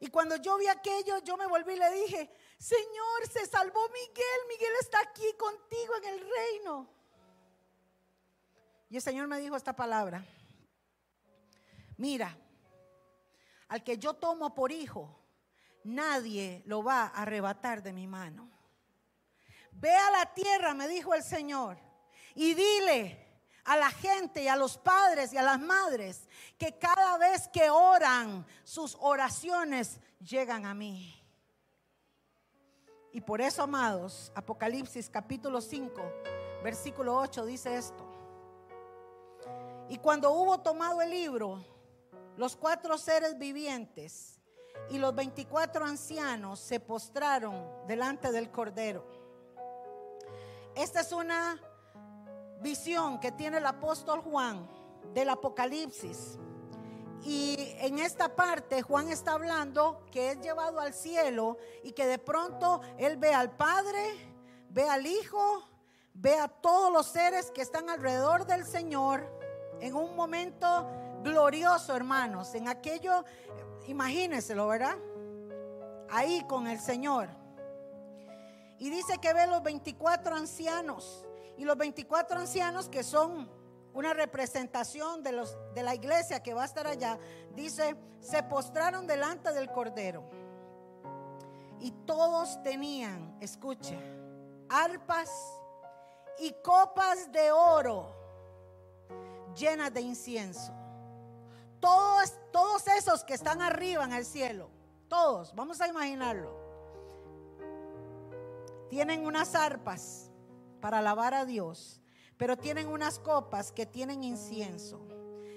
Y cuando yo vi aquello, yo me volví y le dije, Señor, se salvó Miguel, Miguel está aquí contigo en el reino. Y el Señor me dijo esta palabra, mira, al que yo tomo por hijo, nadie lo va a arrebatar de mi mano. Ve a la tierra, me dijo el Señor, y dile a la gente y a los padres y a las madres que cada vez que oran, sus oraciones llegan a mí. Y por eso, amados, Apocalipsis capítulo 5, versículo 8 dice esto. Y cuando hubo tomado el libro, los cuatro seres vivientes y los 24 ancianos se postraron delante del Cordero. Esta es una visión que tiene el apóstol Juan del Apocalipsis. Y en esta parte Juan está hablando que es llevado al cielo y que de pronto él ve al Padre, ve al Hijo, ve a todos los seres que están alrededor del Señor en un momento glorioso, hermanos, en aquello, imagínenselo, ¿verdad? Ahí con el Señor. Y dice que ve los 24 ancianos y los 24 ancianos que son una representación de, los, de la iglesia que va a estar allá, dice, se postraron delante del Cordero. Y todos tenían, escucha, arpas y copas de oro llenas de incienso. Todos, esos que están arriba en el cielo, todos, vamos a imaginarlo, tienen unas arpas para alabar a Dios, pero tienen unas copas que tienen incienso.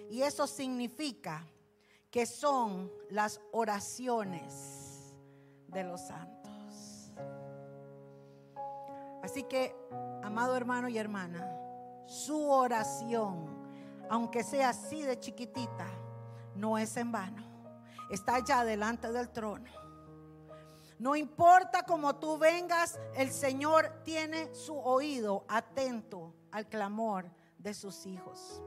Y eso significa que son las oraciones de los santos. Así que, amado hermano y hermana, su oración, aunque sea así de chiquitita, no es en vano. Está allá delante del trono no importa cómo tú vengas, el Señor tiene su oído atento al clamor de sus hijos.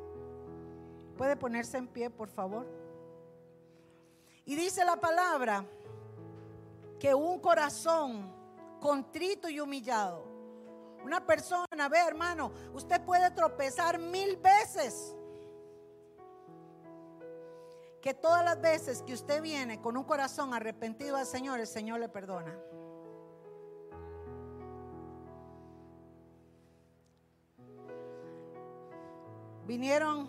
¿Puede ponerse en pie, por favor? Y dice la palabra que un corazón contrito y humillado, una persona, ve hermano, usted puede tropezar mil veces que todas las veces que usted viene con un corazón arrepentido al Señor, el Señor le perdona. Vinieron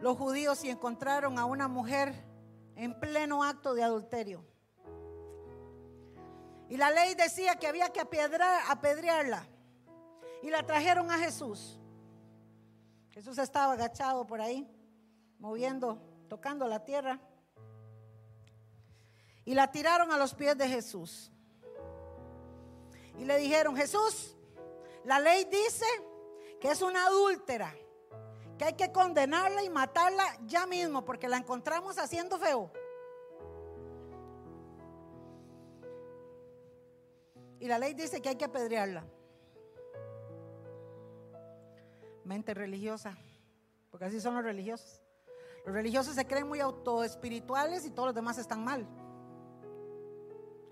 los judíos y encontraron a una mujer en pleno acto de adulterio. Y la ley decía que había que apedrearla. Y la trajeron a Jesús. Jesús estaba agachado por ahí, moviendo tocando la tierra. Y la tiraron a los pies de Jesús. Y le dijeron, Jesús, la ley dice que es una adúltera, que hay que condenarla y matarla ya mismo porque la encontramos haciendo feo. Y la ley dice que hay que apedrearla. Mente religiosa, porque así son los religiosos. Los religiosos se creen muy autoespirituales y todos los demás están mal.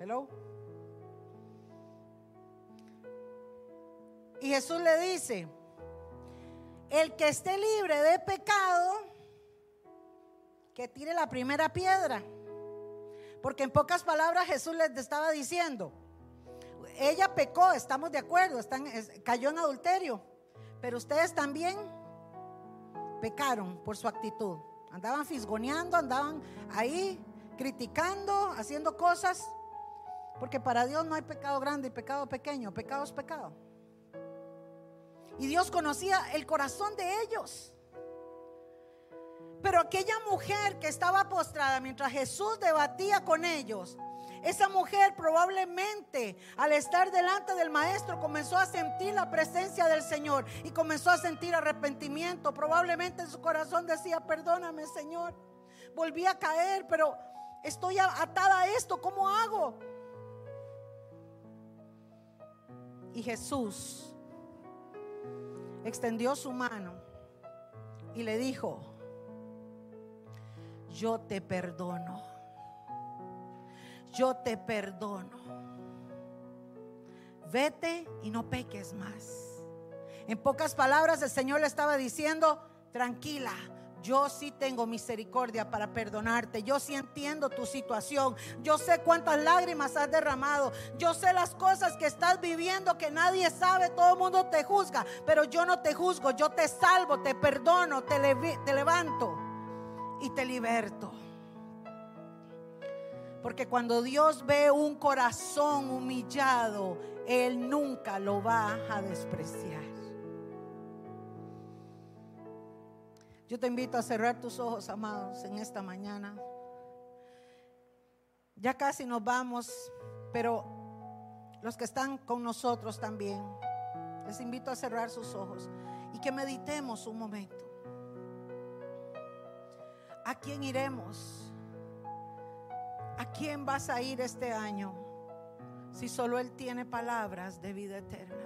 Hello. Y Jesús le dice, el que esté libre de pecado, que tire la primera piedra. Porque en pocas palabras Jesús les estaba diciendo, ella pecó, estamos de acuerdo, están, cayó en adulterio, pero ustedes también pecaron por su actitud. Andaban fisgoneando, andaban ahí criticando, haciendo cosas. Porque para Dios no hay pecado grande y pecado pequeño. Pecado es pecado. Y Dios conocía el corazón de ellos. Pero aquella mujer que estaba postrada mientras Jesús debatía con ellos, esa mujer probablemente al estar delante del maestro comenzó a sentir la presencia del Señor y comenzó a sentir arrepentimiento. Probablemente en su corazón decía, perdóname Señor, volví a caer, pero estoy atada a esto, ¿cómo hago? Y Jesús extendió su mano y le dijo, yo te perdono, yo te perdono. Vete y no peques más. En pocas palabras el Señor le estaba diciendo, tranquila, yo sí tengo misericordia para perdonarte. Yo sí entiendo tu situación. Yo sé cuántas lágrimas has derramado. Yo sé las cosas que estás viviendo que nadie sabe. Todo el mundo te juzga. Pero yo no te juzgo. Yo te salvo, te perdono, te, te levanto y te liberto. Porque cuando Dios ve un corazón humillado, Él nunca lo va a despreciar. Yo te invito a cerrar tus ojos, amados, en esta mañana. Ya casi nos vamos, pero los que están con nosotros también, les invito a cerrar sus ojos y que meditemos un momento. ¿A quién iremos? ¿A quién vas a ir este año si solo Él tiene palabras de vida eterna?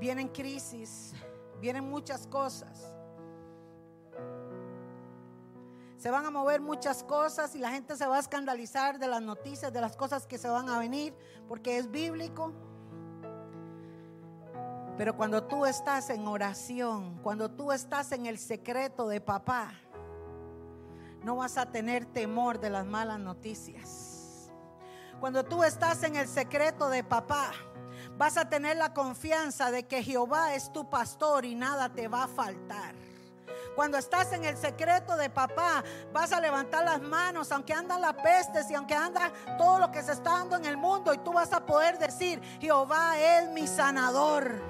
Vienen crisis, vienen muchas cosas. Se van a mover muchas cosas y la gente se va a escandalizar de las noticias, de las cosas que se van a venir, porque es bíblico. Pero cuando tú estás en oración, cuando tú estás en el secreto de papá, no vas a tener temor de las malas noticias. Cuando tú estás en el secreto de papá, vas a tener la confianza de que Jehová es tu pastor y nada te va a faltar. Cuando estás en el secreto de papá, vas a levantar las manos, aunque andan las pestes y aunque anda todo lo que se está dando en el mundo, y tú vas a poder decir, Jehová es mi sanador.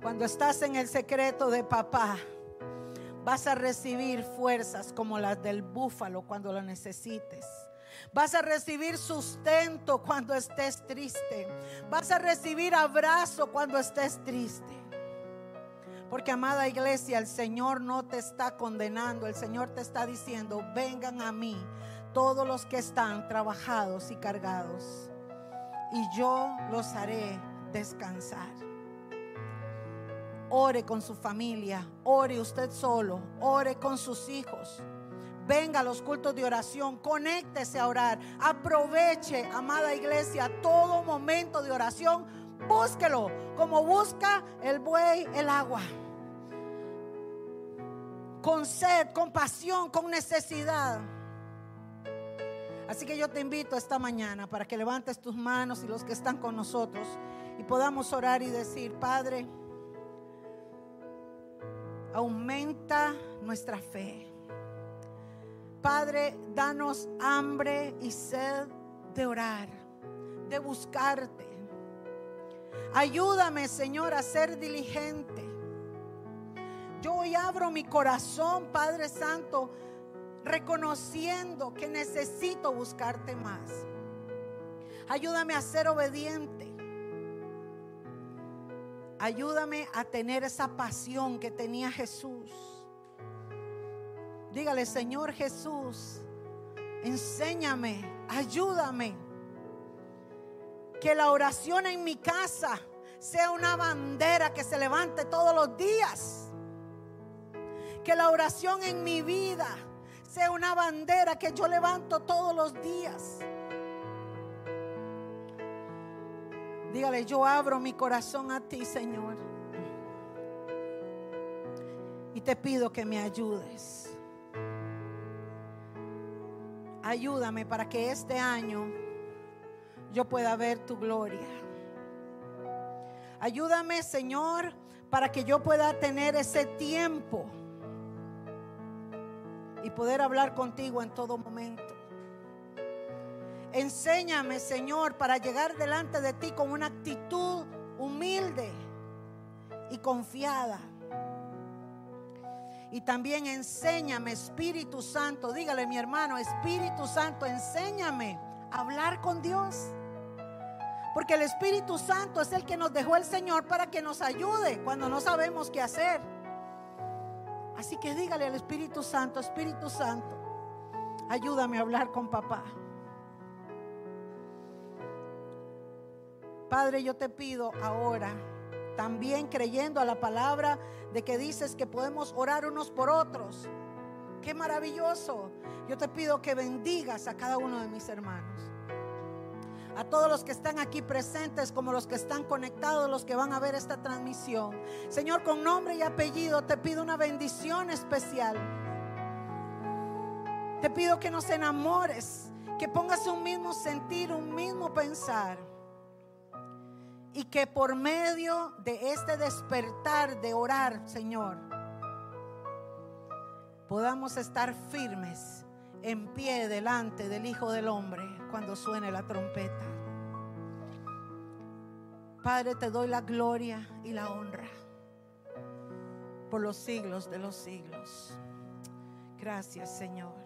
Cuando estás en el secreto de papá, vas a recibir fuerzas como las del búfalo cuando lo necesites. Vas a recibir sustento cuando estés triste. Vas a recibir abrazo cuando estés triste. Porque amada iglesia, el Señor no te está condenando. El Señor te está diciendo, vengan a mí todos los que están trabajados y cargados. Y yo los haré descansar. Ore con su familia, ore usted solo, ore con sus hijos venga a los cultos de oración, conéctese a orar, aproveche, amada iglesia, todo momento de oración, búsquelo como busca el buey el agua. Con sed, con pasión, con necesidad. Así que yo te invito esta mañana para que levantes tus manos y los que están con nosotros y podamos orar y decir, Padre, aumenta nuestra fe. Padre, danos hambre y sed de orar, de buscarte. Ayúdame, Señor, a ser diligente. Yo hoy abro mi corazón, Padre Santo, reconociendo que necesito buscarte más. Ayúdame a ser obediente. Ayúdame a tener esa pasión que tenía Jesús Dígale, Señor Jesús, enséñame, ayúdame. Que la oración en mi casa sea una bandera que se levante todos los días. Que la oración en mi vida sea una bandera que yo levanto todos los días. Dígale, yo abro mi corazón a ti, Señor. Y te pido que me ayudes. Ayúdame para que este año yo pueda ver tu gloria. Ayúdame, Señor, para que yo pueda tener ese tiempo y poder hablar contigo en todo momento. Enséñame, Señor, para llegar delante de ti con una actitud humilde y confiada. Y también enséñame, Espíritu Santo, dígale mi hermano, Espíritu Santo, enséñame a hablar con Dios. Porque el Espíritu Santo es el que nos dejó el Señor para que nos ayude cuando no sabemos qué hacer. Así que dígale al Espíritu Santo, Espíritu Santo, ayúdame a hablar con papá. Padre, yo te pido ahora, también creyendo a la palabra de que dices que podemos orar unos por otros. Qué maravilloso. Yo te pido que bendigas a cada uno de mis hermanos. A todos los que están aquí presentes, como los que están conectados, los que van a ver esta transmisión. Señor, con nombre y apellido te pido una bendición especial. Te pido que nos enamores, que pongas un mismo sentir, un mismo pensar y que por medio de este despertar de orar, Señor, podamos estar firmes en pie delante del Hijo del Hombre cuando suene la trompeta. Padre, te doy la gloria y la honra por los siglos de los siglos. Gracias, Señor.